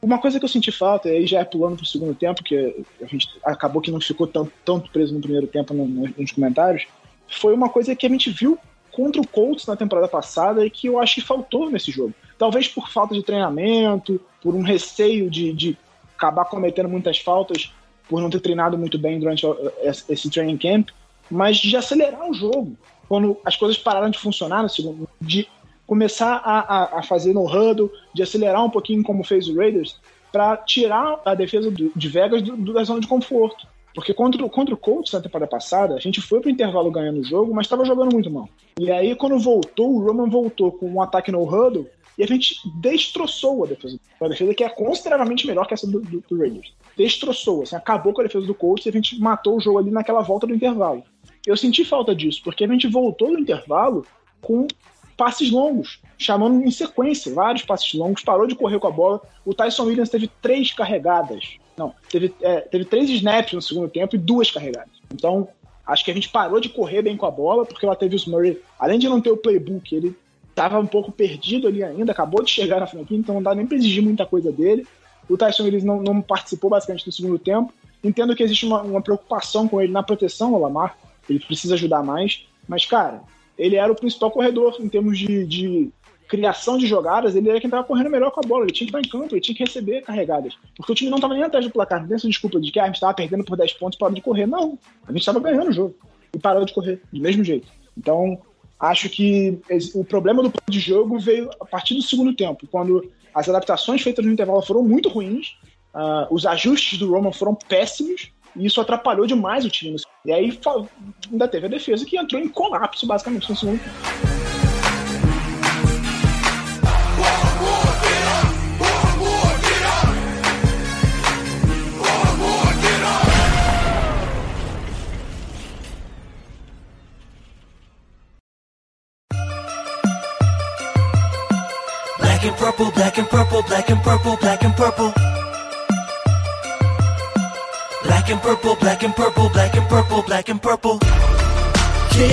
Uma coisa que eu senti falta, e aí já é pulando para o segundo tempo, que a gente acabou que não ficou tanto, tanto preso no primeiro tempo no, nos comentários, foi uma coisa que a gente viu contra o Colts na temporada passada e que eu acho que faltou nesse jogo. Talvez por falta de treinamento, por um receio de, de acabar cometendo muitas faltas por não ter treinado muito bem durante esse training camp, mas de acelerar o jogo. Quando as coisas pararam de funcionar no segundo, de começar a, a, a fazer no huddle, de acelerar um pouquinho como fez o Raiders, para tirar a defesa do, de Vegas do, da zona de conforto. Porque contra, contra o Colts na temporada passada, a gente foi pro intervalo ganhando o jogo, mas estava jogando muito mal. E aí, quando voltou, o Roman voltou com um ataque no huddle e a gente destroçou a defesa. Uma defesa que é consideravelmente melhor que essa do, do, do Raiders. Destroçou, assim, acabou com a defesa do Colts e a gente matou o jogo ali naquela volta do intervalo. Eu senti falta disso, porque a gente voltou do intervalo com passes longos, chamando em sequência, vários passes longos, parou de correr com a bola. O Tyson Williams teve três carregadas. Não, teve, é, teve três snaps no segundo tempo e duas carregadas. Então, acho que a gente parou de correr bem com a bola, porque o Latavius Murray, além de não ter o playbook, ele estava um pouco perdido ali ainda, acabou de chegar na franquia, então não dá nem para exigir muita coisa dele. O Tyson Williams não, não, participou basicamente do segundo tempo. Entendo que existe uma, uma, preocupação com ele na proteção ao Lamar, ele precisa ajudar mais, mas, cara, ele era o principal corredor em termos de, de criação de jogadas, ele era quem estava correndo melhor com a bola, ele tinha que estar em campo, ele tinha que receber carregadas. Porque o time não estava nem atrás do placar, não tem essa desculpa de que ah, a gente estava perdendo por 10 pontos e parou de correr. Não, a gente estava ganhando o jogo e parou de correr, do mesmo jeito. Então, Acho que o problema do plano de jogo veio a partir do segundo tempo, quando as adaptações feitas no intervalo foram muito ruins, uh, os ajustes do Roman foram péssimos, e isso atrapalhou demais o time. E aí ainda teve a defesa que entrou em colapso, basicamente, no segundo. Black and purple, black and purple, black and purple, black and purple. Black and purple, black and purple, black and purple, black and purple.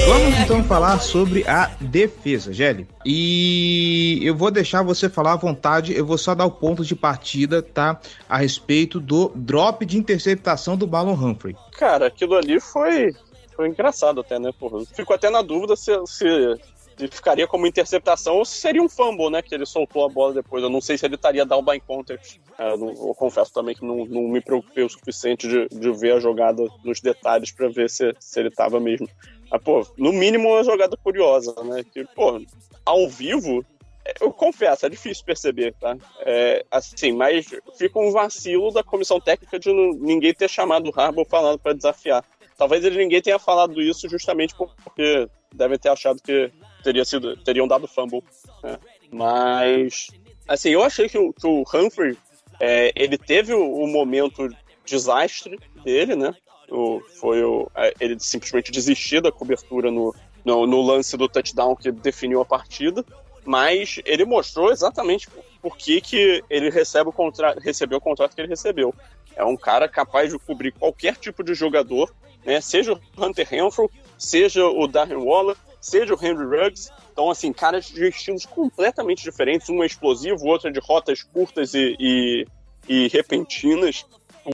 Vamos então falar sobre a defesa, Gelli. E eu vou deixar você falar à vontade, eu vou só dar o ponto de partida, tá? A respeito do drop de interceptação do Balon Humphrey. Cara, aquilo ali foi, foi engraçado até, né? Porra, fico até na dúvida se, se ficaria como interceptação ou se seria um fumble, né? Que ele soltou a bola depois. Eu não sei se ele estaria down by context. É, eu, confesso também que não, não me preocupei o suficiente de, de, ver a jogada nos detalhes para ver se, se ele estava mesmo. Mas, pô, no mínimo uma jogada curiosa, né? Que, pô, ao vivo, é, eu confesso, é difícil perceber, tá? É, assim, mas fica um vacilo da comissão técnica de ninguém ter chamado o Harbaugh falando para desafiar. Talvez ele, ninguém tenha falado isso justamente porque devem ter achado que teria sido, teriam dado fumble. Né? Mas, assim, eu achei que o, que o Humphrey, é, ele teve o, o, momento desastre dele, né? O, foi o, ele simplesmente desistir da cobertura no, no, no, lance do touchdown que definiu a partida, mas ele mostrou exatamente por que, que ele recebe o contra, recebeu o contrato que ele recebeu. É um cara capaz de cobrir qualquer tipo de jogador, né? seja o Hunter Renfrew, seja o Darren Waller, seja o Henry Ruggs. Então, assim, caras de estilos completamente diferentes. Um é explosivo, outro é de rotas curtas e, e, e repentinas.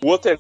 O outro é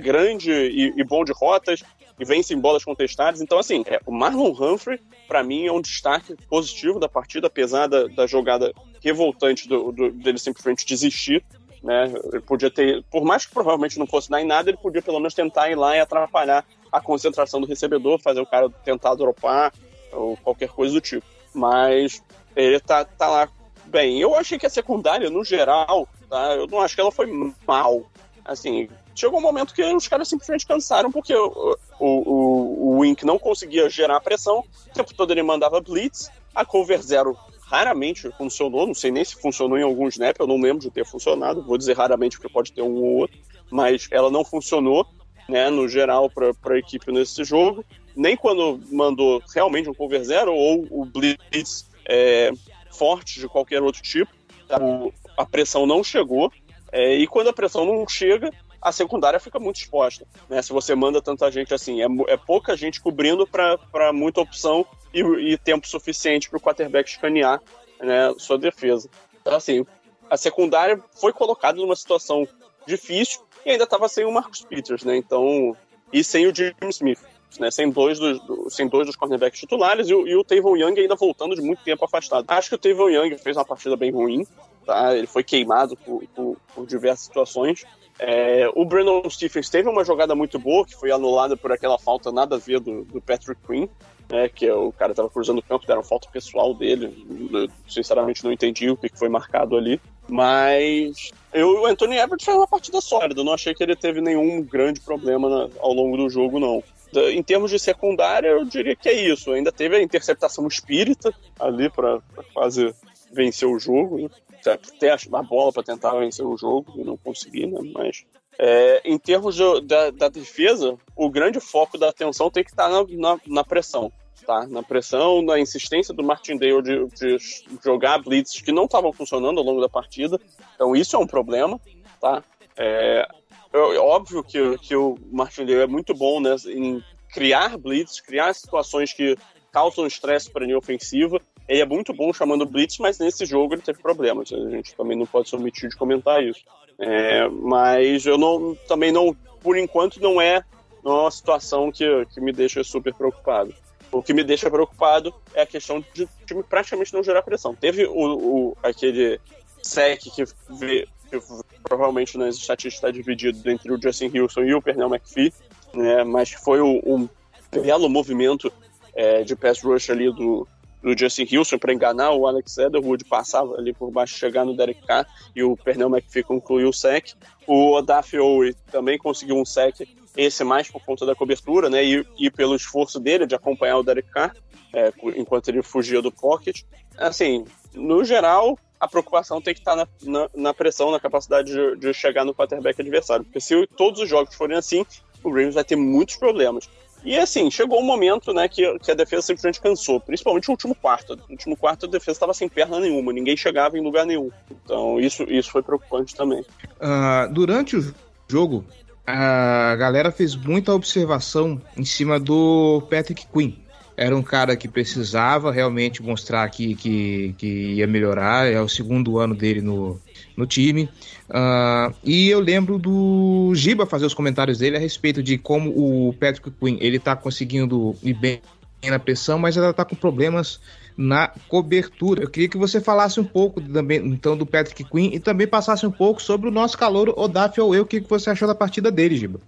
grande e, e, bom de rotas e vence em bolas contestadas. Então, assim, é, o Marlon Humphrey, para mim, é um destaque positivo da partida, apesar da, da jogada revoltante do, do, dele simplesmente desistir. Né? Ele podia ter, por mais que provavelmente não fosse dar em nada, ele podia pelo menos tentar ir lá e atrapalhar a concentração do recebedor, fazer o cara tentar dropar, ou qualquer coisa do tipo. Mas ele tá, tá lá bem. Eu achei que a secundária, no geral, tá, eu não acho que ela foi mal. Assim, chegou um momento que os caras simplesmente cansaram, porque o, o, o, Wink não conseguia gerar pressão, o tempo todo ele mandava blitz, a cover zero raramente funcionou, não sei nem se funcionou em algum snap, eu não lembro de ter funcionado, vou dizer raramente porque pode ter um ou outro, mas ela não funcionou, né, no geral para a equipe nesse jogo nem quando mandou realmente um cover zero ou o blitz é, forte de qualquer outro tipo, tá? o, a pressão não chegou. É, e quando a pressão não chega, a secundária fica muito exposta. Né? Se você manda tanta gente assim, é, é pouca gente cobrindo para muita opção e, e, tempo suficiente para o quarterback escanear né, sua defesa. Então, assim, a secundária foi colocada numa situação difícil e ainda estava sem o Marcus Peters, né? Então, e sem o Jim Smith né, sem, dois dos, do, sem dois dos cornerbacks titulares e o, e o Tavon Young ainda voltando de muito tempo afastado. Acho que o Tavon Young fez uma partida bem ruim, tá? ele foi queimado por, por, por diversas situações. É, o Brandon Stephens teve uma jogada muito boa, que foi anulada por aquela falta nada a ver do, do Patrick Quinn, né, que é o cara estava cruzando o campo, deram falta pessoal dele. Eu, sinceramente não entendi o que foi marcado ali. Mas eu, o Anthony Everett fez uma partida sólida, não achei que ele teve nenhum grande problema na, ao longo do jogo, não. Em termos de secundária, eu diria que é isso. Ainda teve a interceptação espírita ali para quase vencer o jogo. Né? Ter a bola para tentar vencer o jogo e não conseguir, né? Mas é, em termos de, da, da, defesa, o grande foco da atenção tem que estar na, na, na, pressão. Tá? Na pressão, na insistência do Martindale de, de jogar blitz que não estavam funcionando ao longo da partida. Então, isso é um problema. Tá? É óbvio que, que o Martindale é muito bom né, em criar blitz, criar situações que causam estresse para a linha ofensiva. Ele é muito bom chamando blitz, mas nesse jogo ele teve problemas. A gente também não pode se omitir de comentar isso. É, mas eu não, também não, por enquanto, não é uma situação que, que me deixa super preocupado. O que me deixa preocupado é a questão de o time praticamente não gerar pressão. Teve o, o aquele sec que provavelmente nas estatísticas está dividido entre o Justin Wilson e o Pernell McPhee, né, mas foi um, belo movimento é, de pass rush ali do, do Justin Wilson para enganar o Alex Etherwood, passava ali por baixo, chegar no Derek Carr e o Pernell McPhee concluiu o sec. O Odaf Owe também conseguiu um sec, esse mais por conta da cobertura, né, e, e pelo esforço dele de acompanhar o Derek Carr é, enquanto ele fugia do pocket. Assim, no geral, a preocupação tem que estar na, na, na pressão, na capacidade de, de, chegar no quarterback adversário. Porque se todos os jogos forem assim, o Ravens vai ter muitos problemas. E assim, chegou um momento né, que, que a defesa simplesmente cansou, principalmente no último quarto. No último quarto a defesa estava sem perna nenhuma, ninguém chegava em lugar nenhum. Então isso, isso foi preocupante também. Uh, durante o jogo, a galera fez muita observação em cima do Patrick Quinn era um cara que precisava realmente mostrar que, que, que ia melhorar, é o segundo ano dele no, no time. Uh, e eu lembro do Giba fazer os comentários dele a respeito de como o Patrick Quinn ele tá conseguindo ir bem na pressão, mas ela tá com problemas na cobertura. Eu queria que você falasse um pouco também então do Patrick Quinn e também passasse um pouco sobre o nosso calor Odaf ou eu, o que você achou da partida dele, Giba?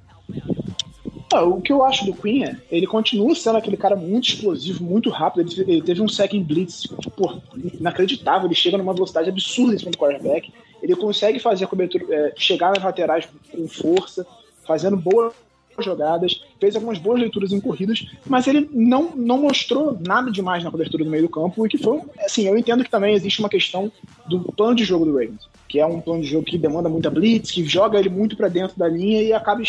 Ah, o que eu acho do Queen é, ele continua sendo aquele cara muito explosivo, muito rápido. Ele, ele teve um second blitz, pô, inacreditável. Ele chega numa velocidade absurda em cima do quarterback. Ele consegue fazer a cobertura, é, chegar nas laterais com força, fazendo boas jogadas, fez algumas boas leituras em corridas, mas ele não, não mostrou nada demais na cobertura do meio do campo. E que foi, assim, eu entendo que também existe uma questão do plano de jogo do Ravens que é um plano de jogo que demanda muita blitz, que joga ele muito para dentro da linha e acaba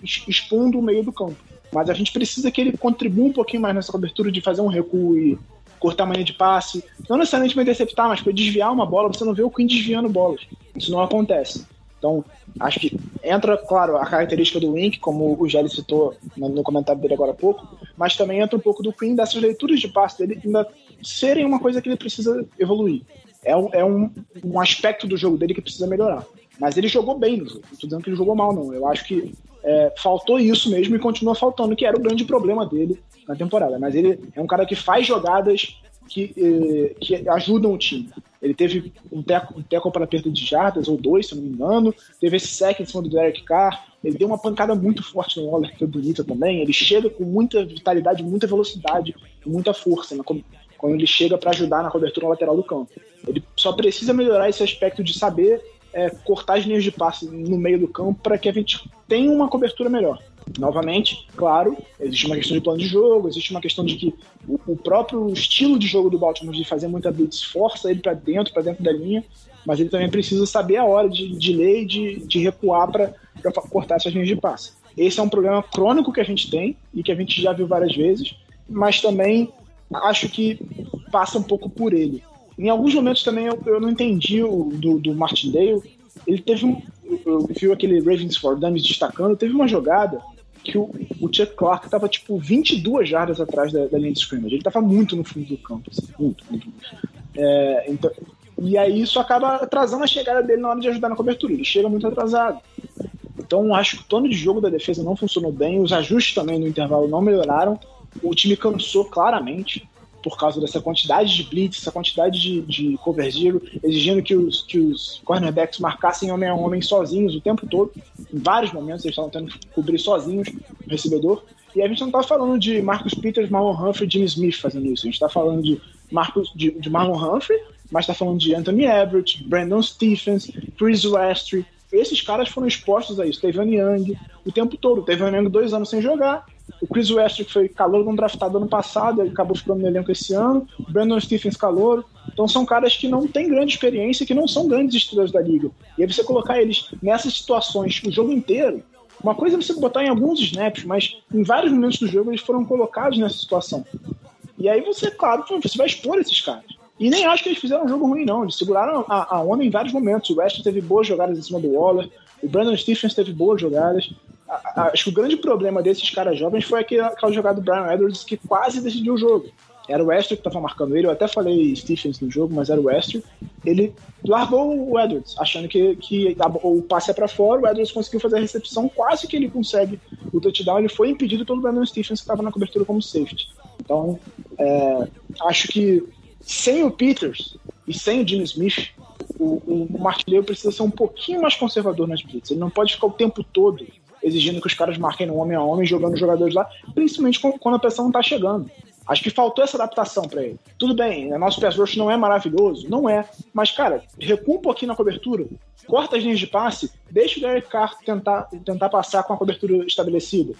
expondo o meio do campo. Mas a gente precisa que ele contribua um pouquinho mais nessa cobertura de fazer um recuo e cortar a manhã de passe. Não necessariamente para interceptar, mas para desviar uma bola. Você não vê o Queen desviando bolas. Isso não acontece. Então, acho que entra, claro, a característica do Wink, como o Gelli citou no comentário dele agora há pouco, mas também entra um pouco do Queen dessas leituras de passe dele ainda serem uma coisa que ele precisa evoluir é, um, é um, um aspecto do jogo dele que precisa melhorar. Mas ele jogou bem no jogo. Não tô dizendo que ele jogou mal, não. Eu acho que é, faltou isso mesmo e continua faltando, que era o grande problema dele na temporada. Mas ele é um cara que faz jogadas que, eh, que ajudam o time. Ele teve um teco, um teco para perda de jardas, ou dois, se não me engano. Teve esse sec em cima do Derek Carr. Ele deu uma pancada muito forte no Waller, que foi bonita também. Ele chega com muita vitalidade, muita velocidade, muita força na, quando ele chega para ajudar na cobertura lateral do campo. Ele só precisa melhorar esse aspecto de saber é, cortar as linhas de passe no meio do campo para que a gente tenha uma cobertura melhor. Novamente, claro, existe uma questão de plano de jogo, existe uma questão de que o, o próprio estilo de jogo do Baltimore de fazer muita blitz força ele para dentro, para dentro da linha, mas ele também precisa saber a hora de, de ler e de, de recuar para cortar essas linhas de passe. Esse é um problema crônico que a gente tem e que a gente já viu várias vezes, mas também acho que passa um pouco por ele. Em alguns momentos também eu, eu não entendi o do, do Martindale. Ele teve um. Eu vi aquele Ravens for Dummies destacando. Teve uma jogada que o, o Chuck Clark estava tipo 22 jardas atrás da, da, linha de scrimmage. Ele estava muito no fundo do campo. Assim, muito, muito. É, então, e aí isso acaba atrasando a chegada dele na hora de ajudar na cobertura. Ele chega muito atrasado. Então acho que o tono de jogo da defesa não funcionou bem. Os ajustes também no intervalo não melhoraram. O time cansou claramente por causa dessa quantidade de blitz, essa quantidade de, de cover zero, exigindo que os, que os cornerbacks marcassem homem a homem sozinhos o tempo todo. Em vários momentos eles estavam tendo que cobrir sozinhos o recebedor. E a gente não está falando de Marcus Peters, Marlon Humphrey e Jimmy Smith fazendo isso. A gente está falando de, Marcus, de, de Marlon Humphrey, mas está falando de Anthony Everett, Brandon Stephens, Chris Westry. Esses caras foram expostos a isso. Tevin Young, o tempo todo. Tevin Young dois anos sem jogar o Chris Westbrook foi calor não draftado ano passado, ele acabou ficando no elenco esse ano. O Brandon Stephens calor. Então são caras que não têm grande experiência, que não são grandes estrelas da liga. E aí você colocar eles nessas situações o jogo inteiro, uma coisa é você botar em alguns snaps, mas em vários momentos do jogo eles foram colocados nessa situação. E aí você, claro, você vai expor esses caras. E nem acho que eles fizeram um jogo ruim, não. Eles seguraram a, a onda em vários momentos. O West teve boas jogadas em cima do Waller, o Brandon Stephens teve boas jogadas acho que o grande problema desses caras jovens foi aquela, aquela jogada do Brian Edwards que quase decidiu o jogo. Era o Westry que estava marcando ele, eu até falei Stephens no jogo, mas era o Westry. Ele largou o Edwards, achando que, que o passe é para fora, o Edwards conseguiu fazer a recepção, quase que ele consegue o touchdown, ele foi impedido pelo Brandon Stephens que estava na cobertura como safety. Então, é, acho que sem o Peters e sem o Jimmy Smith, o, o, o precisa ser um pouquinho mais conservador nas blitz. Ele não pode ficar o tempo todo exigindo que os caras marquem no homem a homem, jogando os jogadores lá, principalmente quando a pressão não tá chegando. Acho que faltou essa adaptação para ele. Tudo bem, né, nosso pass rush não é maravilhoso, não é. Mas, cara, recua um pouquinho na cobertura, corta as linhas de passe, deixa o Derek Carr tentar, tentar passar com a cobertura estabelecida.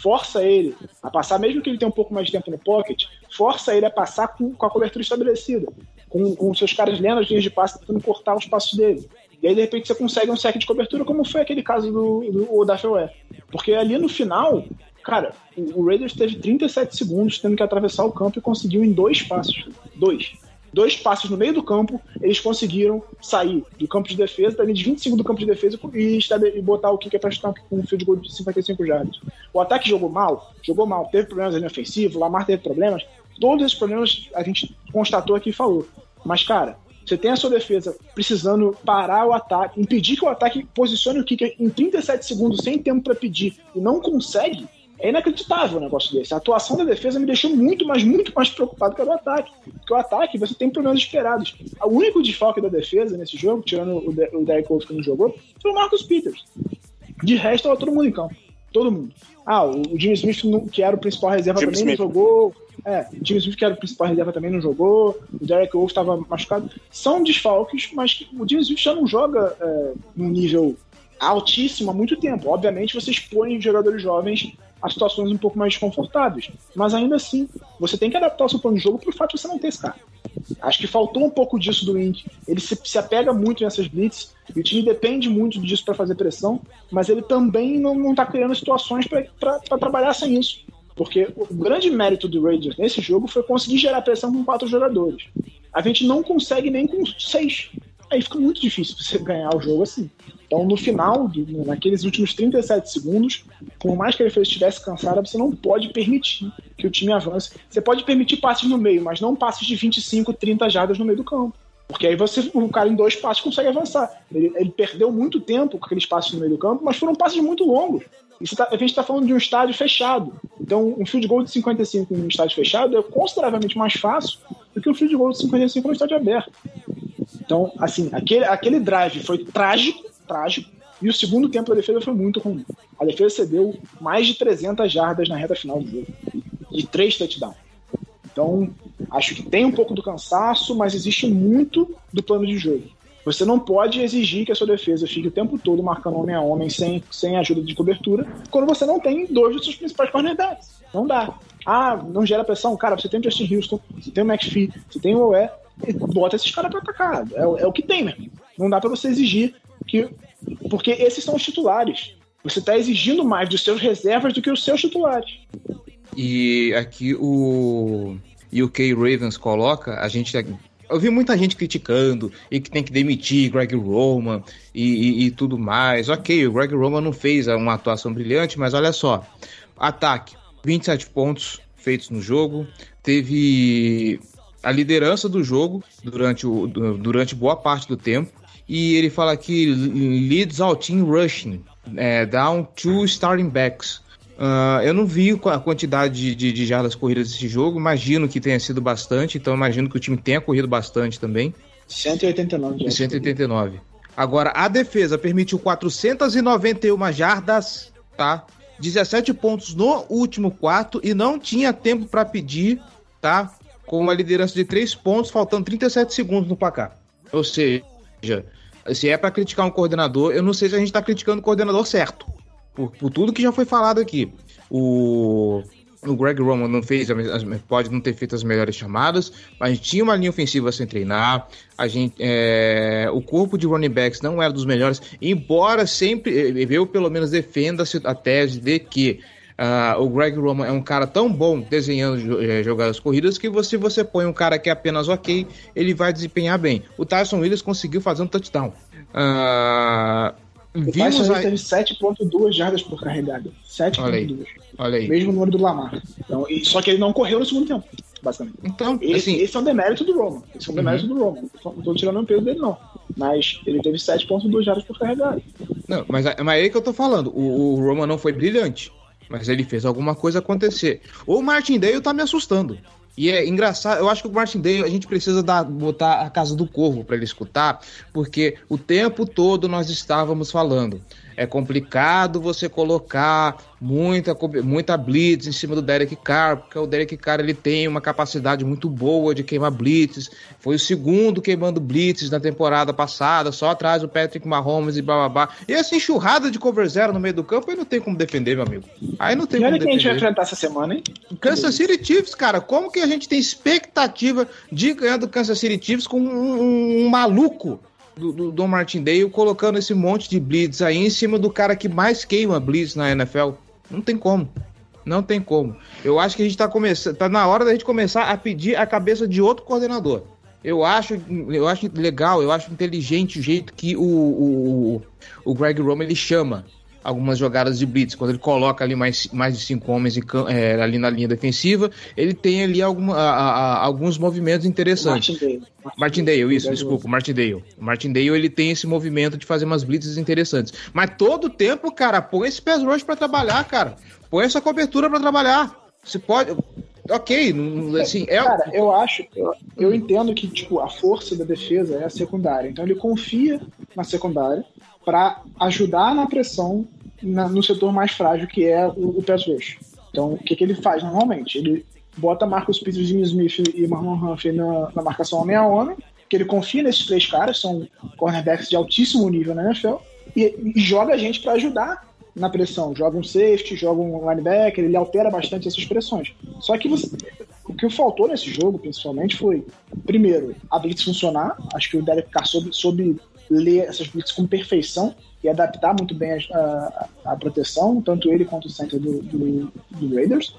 Força ele a passar, mesmo que ele tenha um pouco mais de tempo no pocket, força ele a passar com, com a cobertura estabelecida. Com, com seus caras lendo as linhas de passe, tentando cortar os passos dele. E aí, de repente, você consegue um sec de cobertura, como foi aquele caso do, do Odafe Porque ali no final, cara, o, o Raiders teve 37 segundos tendo que atravessar o campo e conseguiu em dois passos. Dois. Dois passos no meio do campo, eles conseguiram sair do campo de defesa, da linha de 25 do campo de defesa e, e botar o kicker para chutar um field goal de 55 jardas. O ataque jogou mal, jogou mal, teve problemas ali ofensivo, Lamar teve problemas. Todos esses problemas a gente constatou aqui e falou. Mas, cara, você tem a sua defesa precisando parar o ataque, impedir que o ataque posicione o kicker em 37 segundos sem tempo para pedir e não consegue. É inacreditável um negócio desse. A atuação da defesa me deixou muito, mas muito mais preocupado que a do ataque. Porque o ataque você tem problemas esperados. O único desfalque da defesa nesse jogo, tirando o, De o Derek Wolf que não jogou, foi o Marcus Peters. De resto, estava todo mundo em campo. Todo mundo. Ah, o, o Jimmy Smith, que era o principal reserva, Jimmy também Smith. não jogou. É, o Jimmy Smith, que era o principal reserva, também não jogou. O Derek Wolf estava machucado. São desfalques, mas o Jimmy Smith já não joga é, num nível altíssimo há muito tempo. Obviamente, você expõe os jogadores jovens a situações um pouco mais desconfortáveis. Mas ainda assim, você tem que adaptar o seu plano de jogo para o fato de você não ter esse cara. Acho que faltou um pouco disso do Inc. Ele se, se apega muito nessas blitz, e o time depende muito disso para fazer pressão, mas ele também não está criando situações para trabalhar sem isso. Porque o grande mérito do Raiders nesse jogo foi conseguir gerar pressão com quatro jogadores. A gente não consegue nem com seis. Aí fica muito difícil você ganhar o jogo assim. Então, no final, naqueles últimos 37 segundos, por mais que ele estivesse cansado, você não pode permitir que o time avance. Você pode permitir passes no meio, mas não passes de 25, 30 jardas no meio do campo. Porque aí você, o cara em dois passos consegue avançar. Ele, ele perdeu muito tempo com aqueles passes no meio do campo, mas foram passes muito longos. Tá, a gente está falando de um estádio fechado. Então, um field goal de 55 em um estádio fechado é consideravelmente mais fácil do que um field goal de 55 em um estádio aberto. Então, assim, aquele, aquele drive foi trágico, trágico, e o segundo tempo da defesa foi muito ruim. A defesa cedeu mais de 300 jardas na reta final do jogo. E três touchdowns. Então, acho que tem um pouco do cansaço, mas existe muito do plano de jogo. Você não pode exigir que a sua defesa fique o tempo todo marcando homem a homem sem, sem ajuda de cobertura, quando você não tem dois dos seus principais cornerbacks. Não dá. Ah, não gera pressão? Cara, você tem o Justin Houston, você tem o McPhee, você tem o OE, bota esses caras pra atacar. É, é o que tem, né? Não dá para você exigir que. Porque esses são os titulares. Você tá exigindo mais dos seus reservas do que os seus titulares. E aqui o UK Ravens coloca, a gente eu vi muita gente criticando e que tem que demitir Greg Roman e, e, e, tudo mais. Ok, o Greg Roman não fez uma atuação brilhante, mas olha só: ataque, 27 pontos feitos no jogo, teve a liderança do jogo durante, o, durante boa parte do tempo. E ele fala que leads ao team rushing, é, down two starting backs. Uh, eu não vi a quantidade de, de jardas corridas desse jogo, imagino que tenha sido bastante, então imagino que o time tenha corrido bastante também. 189. 189. Agora, a defesa permitiu 491 jardas, tá? 17 pontos no último quarto e não tinha tempo para pedir, tá? Com uma liderança de 3 pontos, faltando 37 segundos no placar. Ou seja, se é para criticar um coordenador, eu não sei se a gente tá criticando o coordenador certo por, por tudo que já foi falado aqui. O, o Greg Roman não fez, pode não ter feito as melhores chamadas, mas tinha uma linha ofensiva sem treinar. A gente, é, o corpo de running backs não era dos melhores, embora sempre eu pelo menos defenda a tese de que Uh, o Greg Roman é um cara tão bom desenhando eh, jogadas corridas que você você põe um cara que é apenas ok, ele vai desempenhar bem. O Tyson Williams conseguiu fazer um touchdown. Uh, o Vimos aí... teve 7.2 jardas por carregada. 7.2. Olha aí. Mesmo número do Lamar. Então, e, só que ele não correu no segundo tempo, basicamente. Então, esse, assim... esse é um demérito do Roman. Esse é um demérito uhum. do Roman. Não tô tirando o peso dele, não. Mas ele teve 7.2 jardas por carregada. Não, mas, mas é aí que eu tô falando. O, o Roman não foi brilhante. Mas ele fez alguma coisa acontecer. O Martin Dale tá me assustando. E é engraçado, eu acho que o Martin Day a gente precisa dar, botar a casa do corvo para ele escutar, porque o tempo todo nós estávamos falando. É complicado você colocar muita, muita blitz em cima do Derek Carr, porque o Derek Carr ele tem uma capacidade muito boa de queimar blitz. Foi o segundo queimando blitz na temporada passada, só atrás do Patrick Mahomes e blá. E essa enxurrada de cover zero no meio do campo, aí não tem como defender, meu amigo. Aí não tem E como olha quem a gente vai defender. enfrentar essa semana, hein? Kansas City Chiefs, cara, como que a gente tem expectativa de ganhar do Kansas City Chiefs com um, um- um maluco do, do Don Martindale colocando esse monte de blitz aí em cima do cara que mais queima blitz na NFL? Não tem como. Não tem como. Eu acho que a gente tá começando, tá na hora da gente começar a pedir a cabeça de outro coordenador. Eu acho, eu acho legal, eu acho inteligente o jeito que o, o, o Greg Roman ele chama algumas jogadas de blitz, quando ele coloca ali mais, mais de cinco homens em é, ali na linha defensiva, ele tem ali alguma, a- a- alguns movimentos interessantes. Martindale. Martindale, isso, desculpa, Martindale. O Martindale, ele tem esse movimento de fazer umas blitzes interessantes. Mas todo tempo, cara, põe esse pass rush pra trabalhar, cara. Põe essa cobertura pra trabalhar. Você pode... Ok, assim, é... Cara, eu acho, eu, eu entendo que tipo a força da defesa é a secundária. Então ele confia na secundária para ajudar na pressão na- no setor mais frágil que é o, o pass rush. Então o que, que ele faz normalmente? Ele bota Marcus Peters, Jimmy Smith e Marlon Humphrey na, na marcação homem a homem, que ele confia nesses três caras, são cornerbacks de altíssimo nível na NFL, e, e joga a gente para ajudar na pressão. Joga um safety, joga um linebacker, ele altera bastante essas pressões. Só que você, o que faltou nesse jogo, principalmente, foi, primeiro, a blitz funcionar. Acho que o Derek Carr soube, soube ler essas blitz com perfeição e adaptar muito bem a, a- a proteção, tanto ele quanto o center do, do, do Raiders.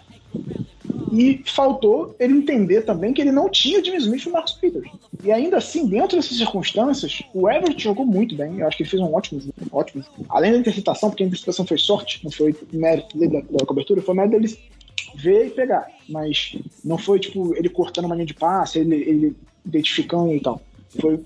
E faltou ele entender também que ele não tinha Jimmy Smith e Marcus Peters. E ainda assim, dentro dessas circunstâncias, o Everett jogou muito bem. Eu acho que ele fez um ótimo jogo. Ótimo. Além da interceptação, porque a interceptação foi sorte, não foi mérito da, da cobertura, foi mérito dele ver e pegar. Mas não foi, tipo, ele cortando uma linha de passe, ele, ele identificando e tal. Foi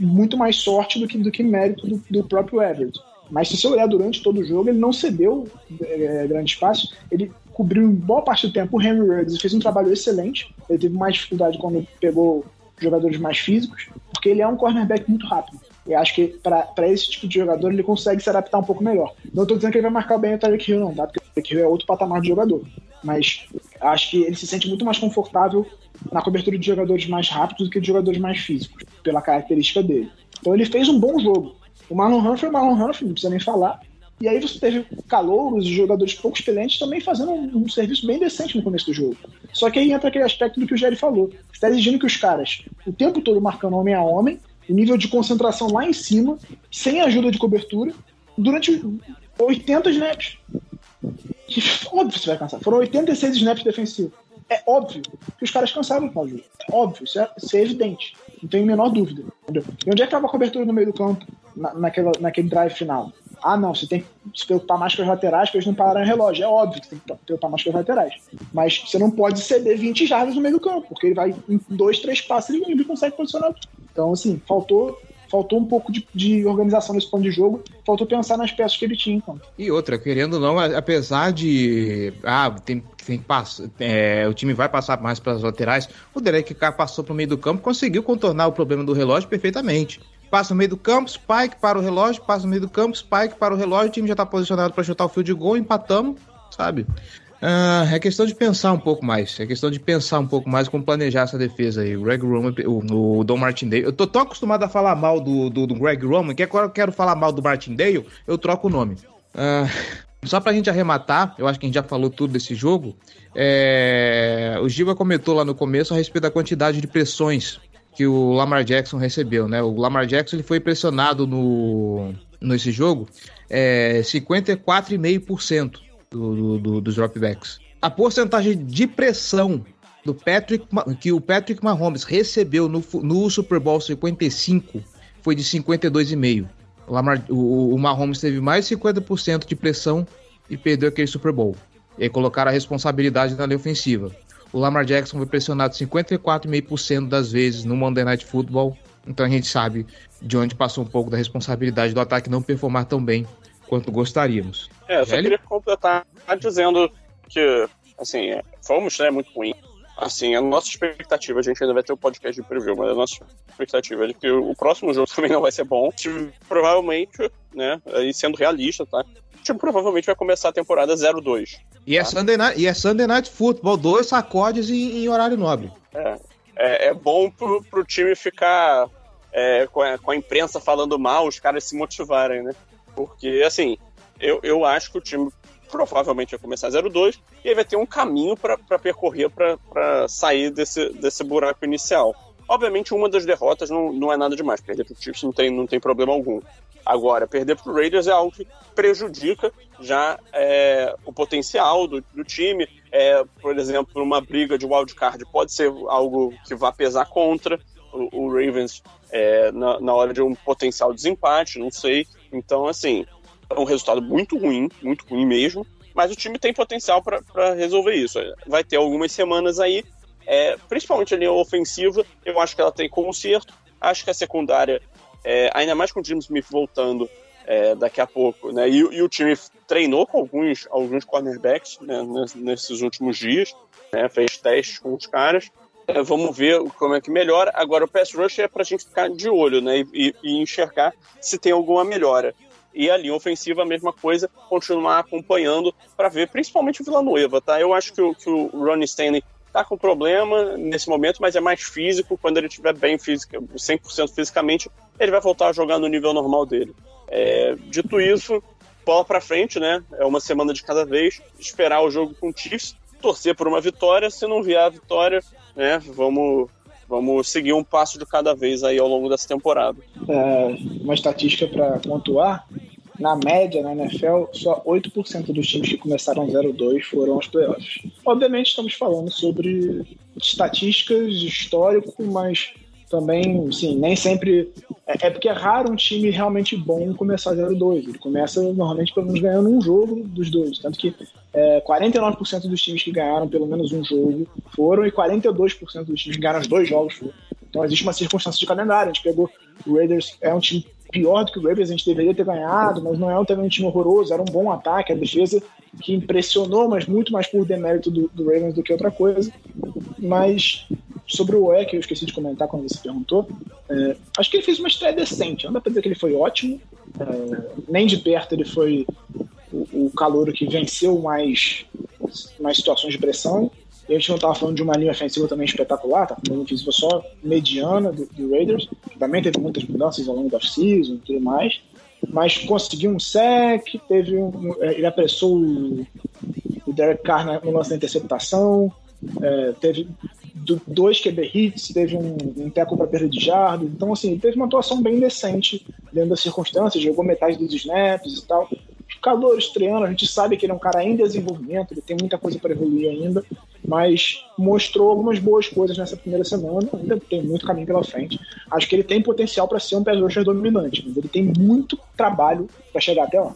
muito mais sorte do que, do que mérito do, do próprio Everett. Mas se você olhar durante todo o jogo, ele não cedeu é, grande espaço. Ele cobriu em boa parte do tempo o Henry Ruggs fez um trabalho excelente. Ele teve mais dificuldade quando pegou jogadores mais físicos, porque ele é um cornerback muito rápido. E acho que para esse tipo de jogador ele consegue se adaptar um pouco melhor. Não estou dizendo que ele vai marcar bem o Tyreek Hill, não, tá? Porque o Tyreek Hill é outro patamar de jogador. Mas acho que ele se sente muito mais confortável na cobertura de jogadores mais rápidos do que de jogadores mais físicos, pela característica dele. Então ele fez um bom jogo. O Marlon Humphrey, o Marlon Humphrey, não precisa nem falar. E aí você teve calouros e jogadores pouco experientes também fazendo um, um serviço bem decente no começo do jogo. Só que aí entra aquele aspecto do que o Jerry falou. Você está exigindo que os caras, o tempo todo marcando homem a homem, o nível de concentração lá em cima, sem ajuda de cobertura, durante 80 snaps. Que óbvio você vai cansar. Foram 86 snaps defensivos. É óbvio que os caras cansaram o jogo. É óbvio, isso é, isso é evidente. Não tenho a menor dúvida. Entendeu? E onde é que estava a cobertura no meio do campo, na, naquela, naquele drive final? Ah, não, você tem que se preocupar mais com as laterais, porque eles não pararam o relógio. É óbvio que você tem que se preocupar mais com as laterais. Mas você não pode ceder 20 jardas no meio do campo, porque ele vai em dois, três passos e ele consegue posicionar. Então, assim, faltou, faltou um pouco de, de organização nesse ponto de jogo, faltou pensar nas peças que ele tinha campo. E outra, querendo ou não, apesar de. Ah, tem, tem passar. é, o time vai passar mais para as laterais. O Derek Carr passou para o meio do campo, conseguiu contornar o problema do relógio perfeitamente. Passa no meio do campo, Spike para o relógio, passa no meio do campo, Spike para o relógio, o time já está posicionado para chutar o field goal, empatamos, sabe? Ah, é questão de pensar um pouco mais. É questão de pensar um pouco mais como planejar essa defesa aí. O Greg Roman, o, o Don Martindale. Eu tô tão acostumado a falar mal do, do, do Greg Roman que agora eu quero falar mal do Martindale, eu troco o nome. Ah, só pra gente arrematar, eu acho que a gente já falou tudo desse jogo. é, o Giva comentou lá no começo a respeito da quantidade de pressões que o Lamar Jackson recebeu, né? O Lamar Jackson ele foi pressionado no nesse jogo é 54,5% do, do, do, dos dropbacks. A porcentagem de pressão do Patrick que o Patrick Mahomes recebeu no, no Super Bowl 55 foi de 52,5. O, Lamar, o, Mahomes teve mais de 50% de pressão e perdeu aquele Super Bowl. E colocaram a responsabilidade na linha ofensiva. O Lamar Jackson foi pressionado 54,5% das vezes no Monday Night Football. Então a gente sabe de onde passou um pouco da responsabilidade do ataque não performar tão bem quanto gostaríamos. É, eu só queria completar dizendo que, assim, é, foi uma estreia muito ruim. Assim, a nossa expectativa, a gente ainda vai ter o podcast de preview, mas a nossa expectativa é de que o próximo jogo também não vai ser bom. Provavelmente, né, aí sendo realista, tá? O time provavelmente vai começar a temporada 0-2. E é, Sunday Night, e é Sunday Night Football, dois sacodes em, em horário nobre. É, é, é bom pro, pro time ficar é, com, a, com a imprensa falando mal, os caras se motivarem, né? Porque, assim, eu, eu acho que o time provavelmente vai começar 0-2 e aí vai ter um caminho para percorrer para sair desse, desse buraco inicial. Obviamente, uma das derrotas não, não é nada demais. Perder para o Chiefs não tem, não tem problema algum. Agora, perder para o Raiders é algo que prejudica já é, o potencial do, do time. É, por exemplo, uma briga de wildcard pode ser algo que vá pesar contra o, o Ravens é, na, na hora de um potencial desempate, não sei. Então, assim, é um resultado muito ruim, muito ruim mesmo, mas o time tem potencial para resolver isso. Vai ter algumas semanas aí, é, principalmente a linha ofensiva, eu acho que ela tem conserto, acho que a secundária, é, ainda mais com o Jim Smith voltando é, daqui a pouco, né, e, e, o time treinou com alguns, alguns cornerbacks né, nesses últimos dias, né, fez testes com os caras, é, vamos ver como é que melhora. Agora, o pass rush é para a gente ficar de olho né, e, e enxergar se tem alguma melhora e a linha ofensiva a mesma coisa, continuar acompanhando para ver, principalmente o Villanueva, tá? Eu acho que o, que o Ronnie Stanley tá com problema nesse momento, mas é mais físico, quando ele estiver bem física, 100% fisicamente, ele vai voltar a jogar no nível normal dele. É, dito isso, bola para frente, né? É uma semana de cada vez, esperar o jogo com o Chiefs, torcer por uma vitória, se não vier a vitória, né, vamos vamos seguir um passo de cada vez aí ao longo dessa temporada. É, uma estatística para pontuar: na média, na NFL, só 8% dos times que começaram 0-2 foram aos playoffs. Obviamente, estamos falando sobre estatísticas, histórico, mas também, sim, nem sempre. É, é, porque é raro um time realmente bom começar 0-2. Ele começa normalmente pelo menos ganhando um jogo dos dois. Tanto que é, 49% dos times que ganharam pelo menos um jogo foram e 42% dos times que ganharam os dois jogos foram. Então existe uma circunstância de calendário. A gente pegou o Raiders, é um time pior do que o Ravens, a gente deveria ter ganhado, mas não é também um time horroroso, era um bom ataque, a defesa que impressionou, mas muito mais por demérito do, do Ravens do que outra coisa. Mas sobre o E, que eu esqueci de comentar quando você perguntou, é, acho que ele fez uma estreia decente, não dá pra dizer que ele foi ótimo, é, nem de perto ele foi o, o que venceu mais, mais situações de pressão, e a gente não estava falando de uma linha ofensiva também espetacular, tá? Uma linha ofensiva só mediana do, do Raiders, que também teve muitas mudanças ao longo da off-season e tudo mais. Mas conseguiu um sec, teve um, é, ele apressou o, o Derek Carr no lance da interceptação, é, teve dois QB hits, teve um, um teco para perda de jardas. Então, assim, teve uma atuação bem decente dentro das circunstâncias, jogou metade dos snaps e tal. Calor estreando, a gente sabe que ele é um cara em desenvolvimento, ele tem muita coisa para evoluir ainda, mas mostrou algumas boas coisas nessa primeira semana, ainda tem muito caminho pela frente. Acho que ele tem potencial para ser um pass dominante, mas ele tem muito trabalho para chegar até lá.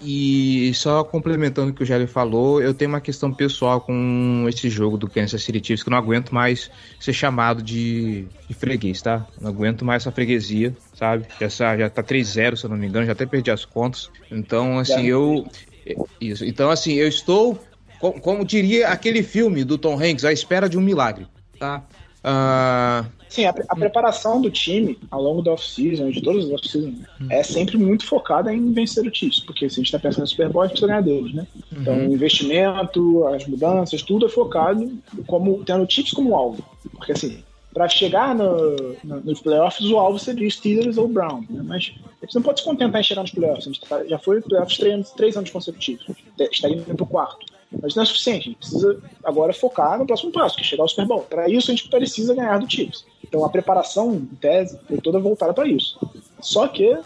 E só complementando o que o Gélio falou, eu tenho uma questão pessoal com esse jogo do Kansas City Chiefs que eu não aguento mais ser chamado de, de freguês, tá? Não aguento mais essa freguesia, sabe? Já, já tá 3-0, se eu não me engano, já até perdi as contas. Então, assim, eu. Isso. Então, assim, eu estou. Como diria aquele filme do Tom Hanks, à espera de um milagre, tá? Uh, Sim, a, a, preparação do time ao longo da off-season, de todas as off-season, uhum. é sempre muito focada em vencer o Chiefs, porque se a gente está pensando no Super Bowl, a gente precisa ganhar deles, né? Uhum. Então, o investimento, as mudanças, tudo é focado como tendo o Chiefs como alvo. Porque assim, para chegar no, no, nos playoffs, o alvo seria Steelers ou Brown, né? Mas a gente não pode se contentar em chegar nos playoffs. A gente tá, já foi playoffs três, três anos consecutivos. Está indo para o quarto. Mas não é suficiente. A gente precisa agora focar no próximo passo, que é chegar ao Super Bowl. Para isso, a gente precisa ganhar do Chiefs. Então, a preparação, em tese, foi toda voltada para isso. Só que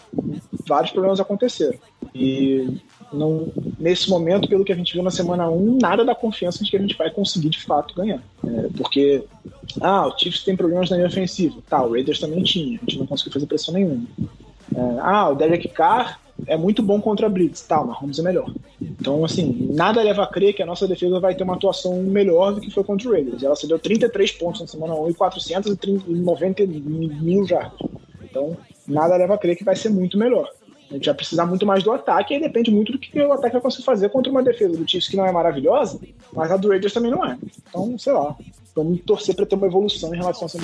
vários problemas aconteceram. E não, nesse momento, pelo que a gente viu na semana 1, nada dá confiança de que a gente vai conseguir de fato ganhar. É, porque, ah, o Chiefs tem problemas na linha ofensiva. Tá, o Raiders também tinha. A gente não conseguiu fazer pressão nenhuma. É, ah, o Derek Carr é muito bom contra a Blitz, tá, mas Holmes é melhor. Então, assim, nada leva a crer que a nossa defesa vai ter uma atuação melhor do que foi contra o Raiders. Ela cedeu 33 pontos na semana 1 e 490 mil jardas. Então, nada leva a crer que vai ser muito melhor. A gente vai precisar muito mais do ataque, e depende muito do que o ataque vai conseguir fazer contra uma defesa do Chiefs que não é maravilhosa, mas a do Raiders também não é. Então, sei lá. Vamos torcer para ter uma evolução em relação a essa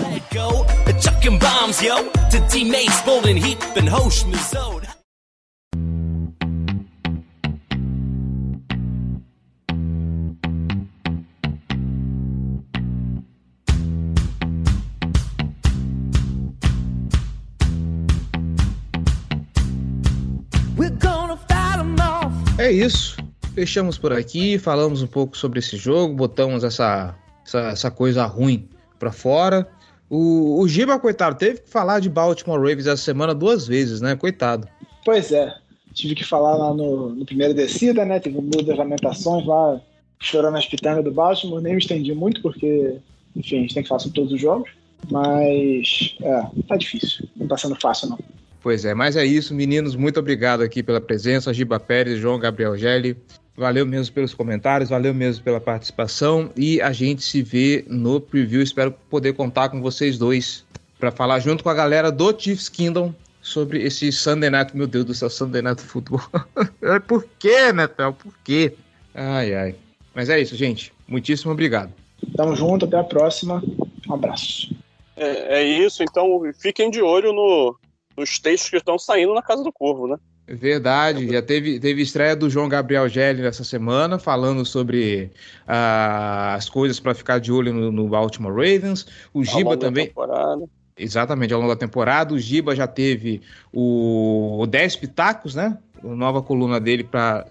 É isso. Fechamos por aqui, falamos um pouco sobre esse jogo, botamos essa, essa, essa coisa ruim pra fora. O, o Giba, coitado, teve que falar de Baltimore Ravens essa semana duas vezes, né? Coitado. Pois é, tive que falar lá no, no primeiro descida, né? Teve um das lamentações lá, chorando as pitangas do Baltimore. Nem me estendi muito, porque, enfim, a gente tem que falar sobre todos os jogos. Mas, é, tá difícil. Não tá sendo fácil, não. Pois é, mas é isso, meninos. Muito obrigado aqui pela presença. Giba Pérez, João Gabriel Gelli. Valeu mesmo pelos comentários, valeu mesmo pela participação. E a gente se vê no preview. Espero poder contar com vocês dois para falar junto com a galera do Chiefs Kingdom sobre esse Sunday Night. Meu Deus do céu, Sunday Night Football. Por quê, Netel? Por quê? Ai, ai. Mas é isso, gente. Muitíssimo obrigado. Tamo junto, até a próxima. Um abraço. É, é isso, então fiquem de olho no, nos textos que estão saindo na Casa do Corvo, né? Verdade, já teve, teve estreia do João Gabriel Gelli nessa semana, falando sobre ah, as coisas para ficar de olho no, no Baltimore Ravens. O Giba também. temporada. Exatamente, ao longo da temporada. O Giba já teve o, o 10 Pitacos, né? Nova coluna dele pra,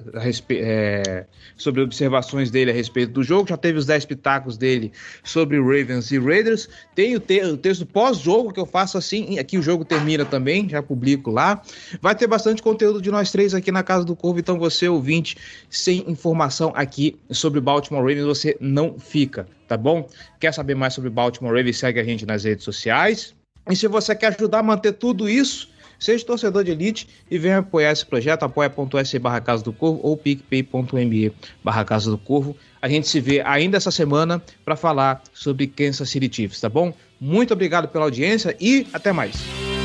é, sobre observações dele a respeito do jogo. Já teve os 10 pitacos dele sobre Ravens e Raiders. Tem o, te- o texto pós-jogo que eu faço assim. Aqui o jogo termina também, já publico lá. Vai ter bastante conteúdo de nós três aqui na Casa do Corvo. Então, você, ouvinte, sem informação aqui sobre Baltimore Ravens, você não fica, tá bom? Quer saber mais sobre Baltimore Ravens? Segue a gente nas redes sociais. E se você quer ajudar a manter tudo isso, seja torcedor de elite e venha apoiar esse projeto, apoia.se barra Casa do Corvo ou picpay.me barra Casa do Corvo. A gente se vê ainda essa semana para falar sobre Kansas City Chiefs, tá bom? Muito obrigado pela audiência e até mais.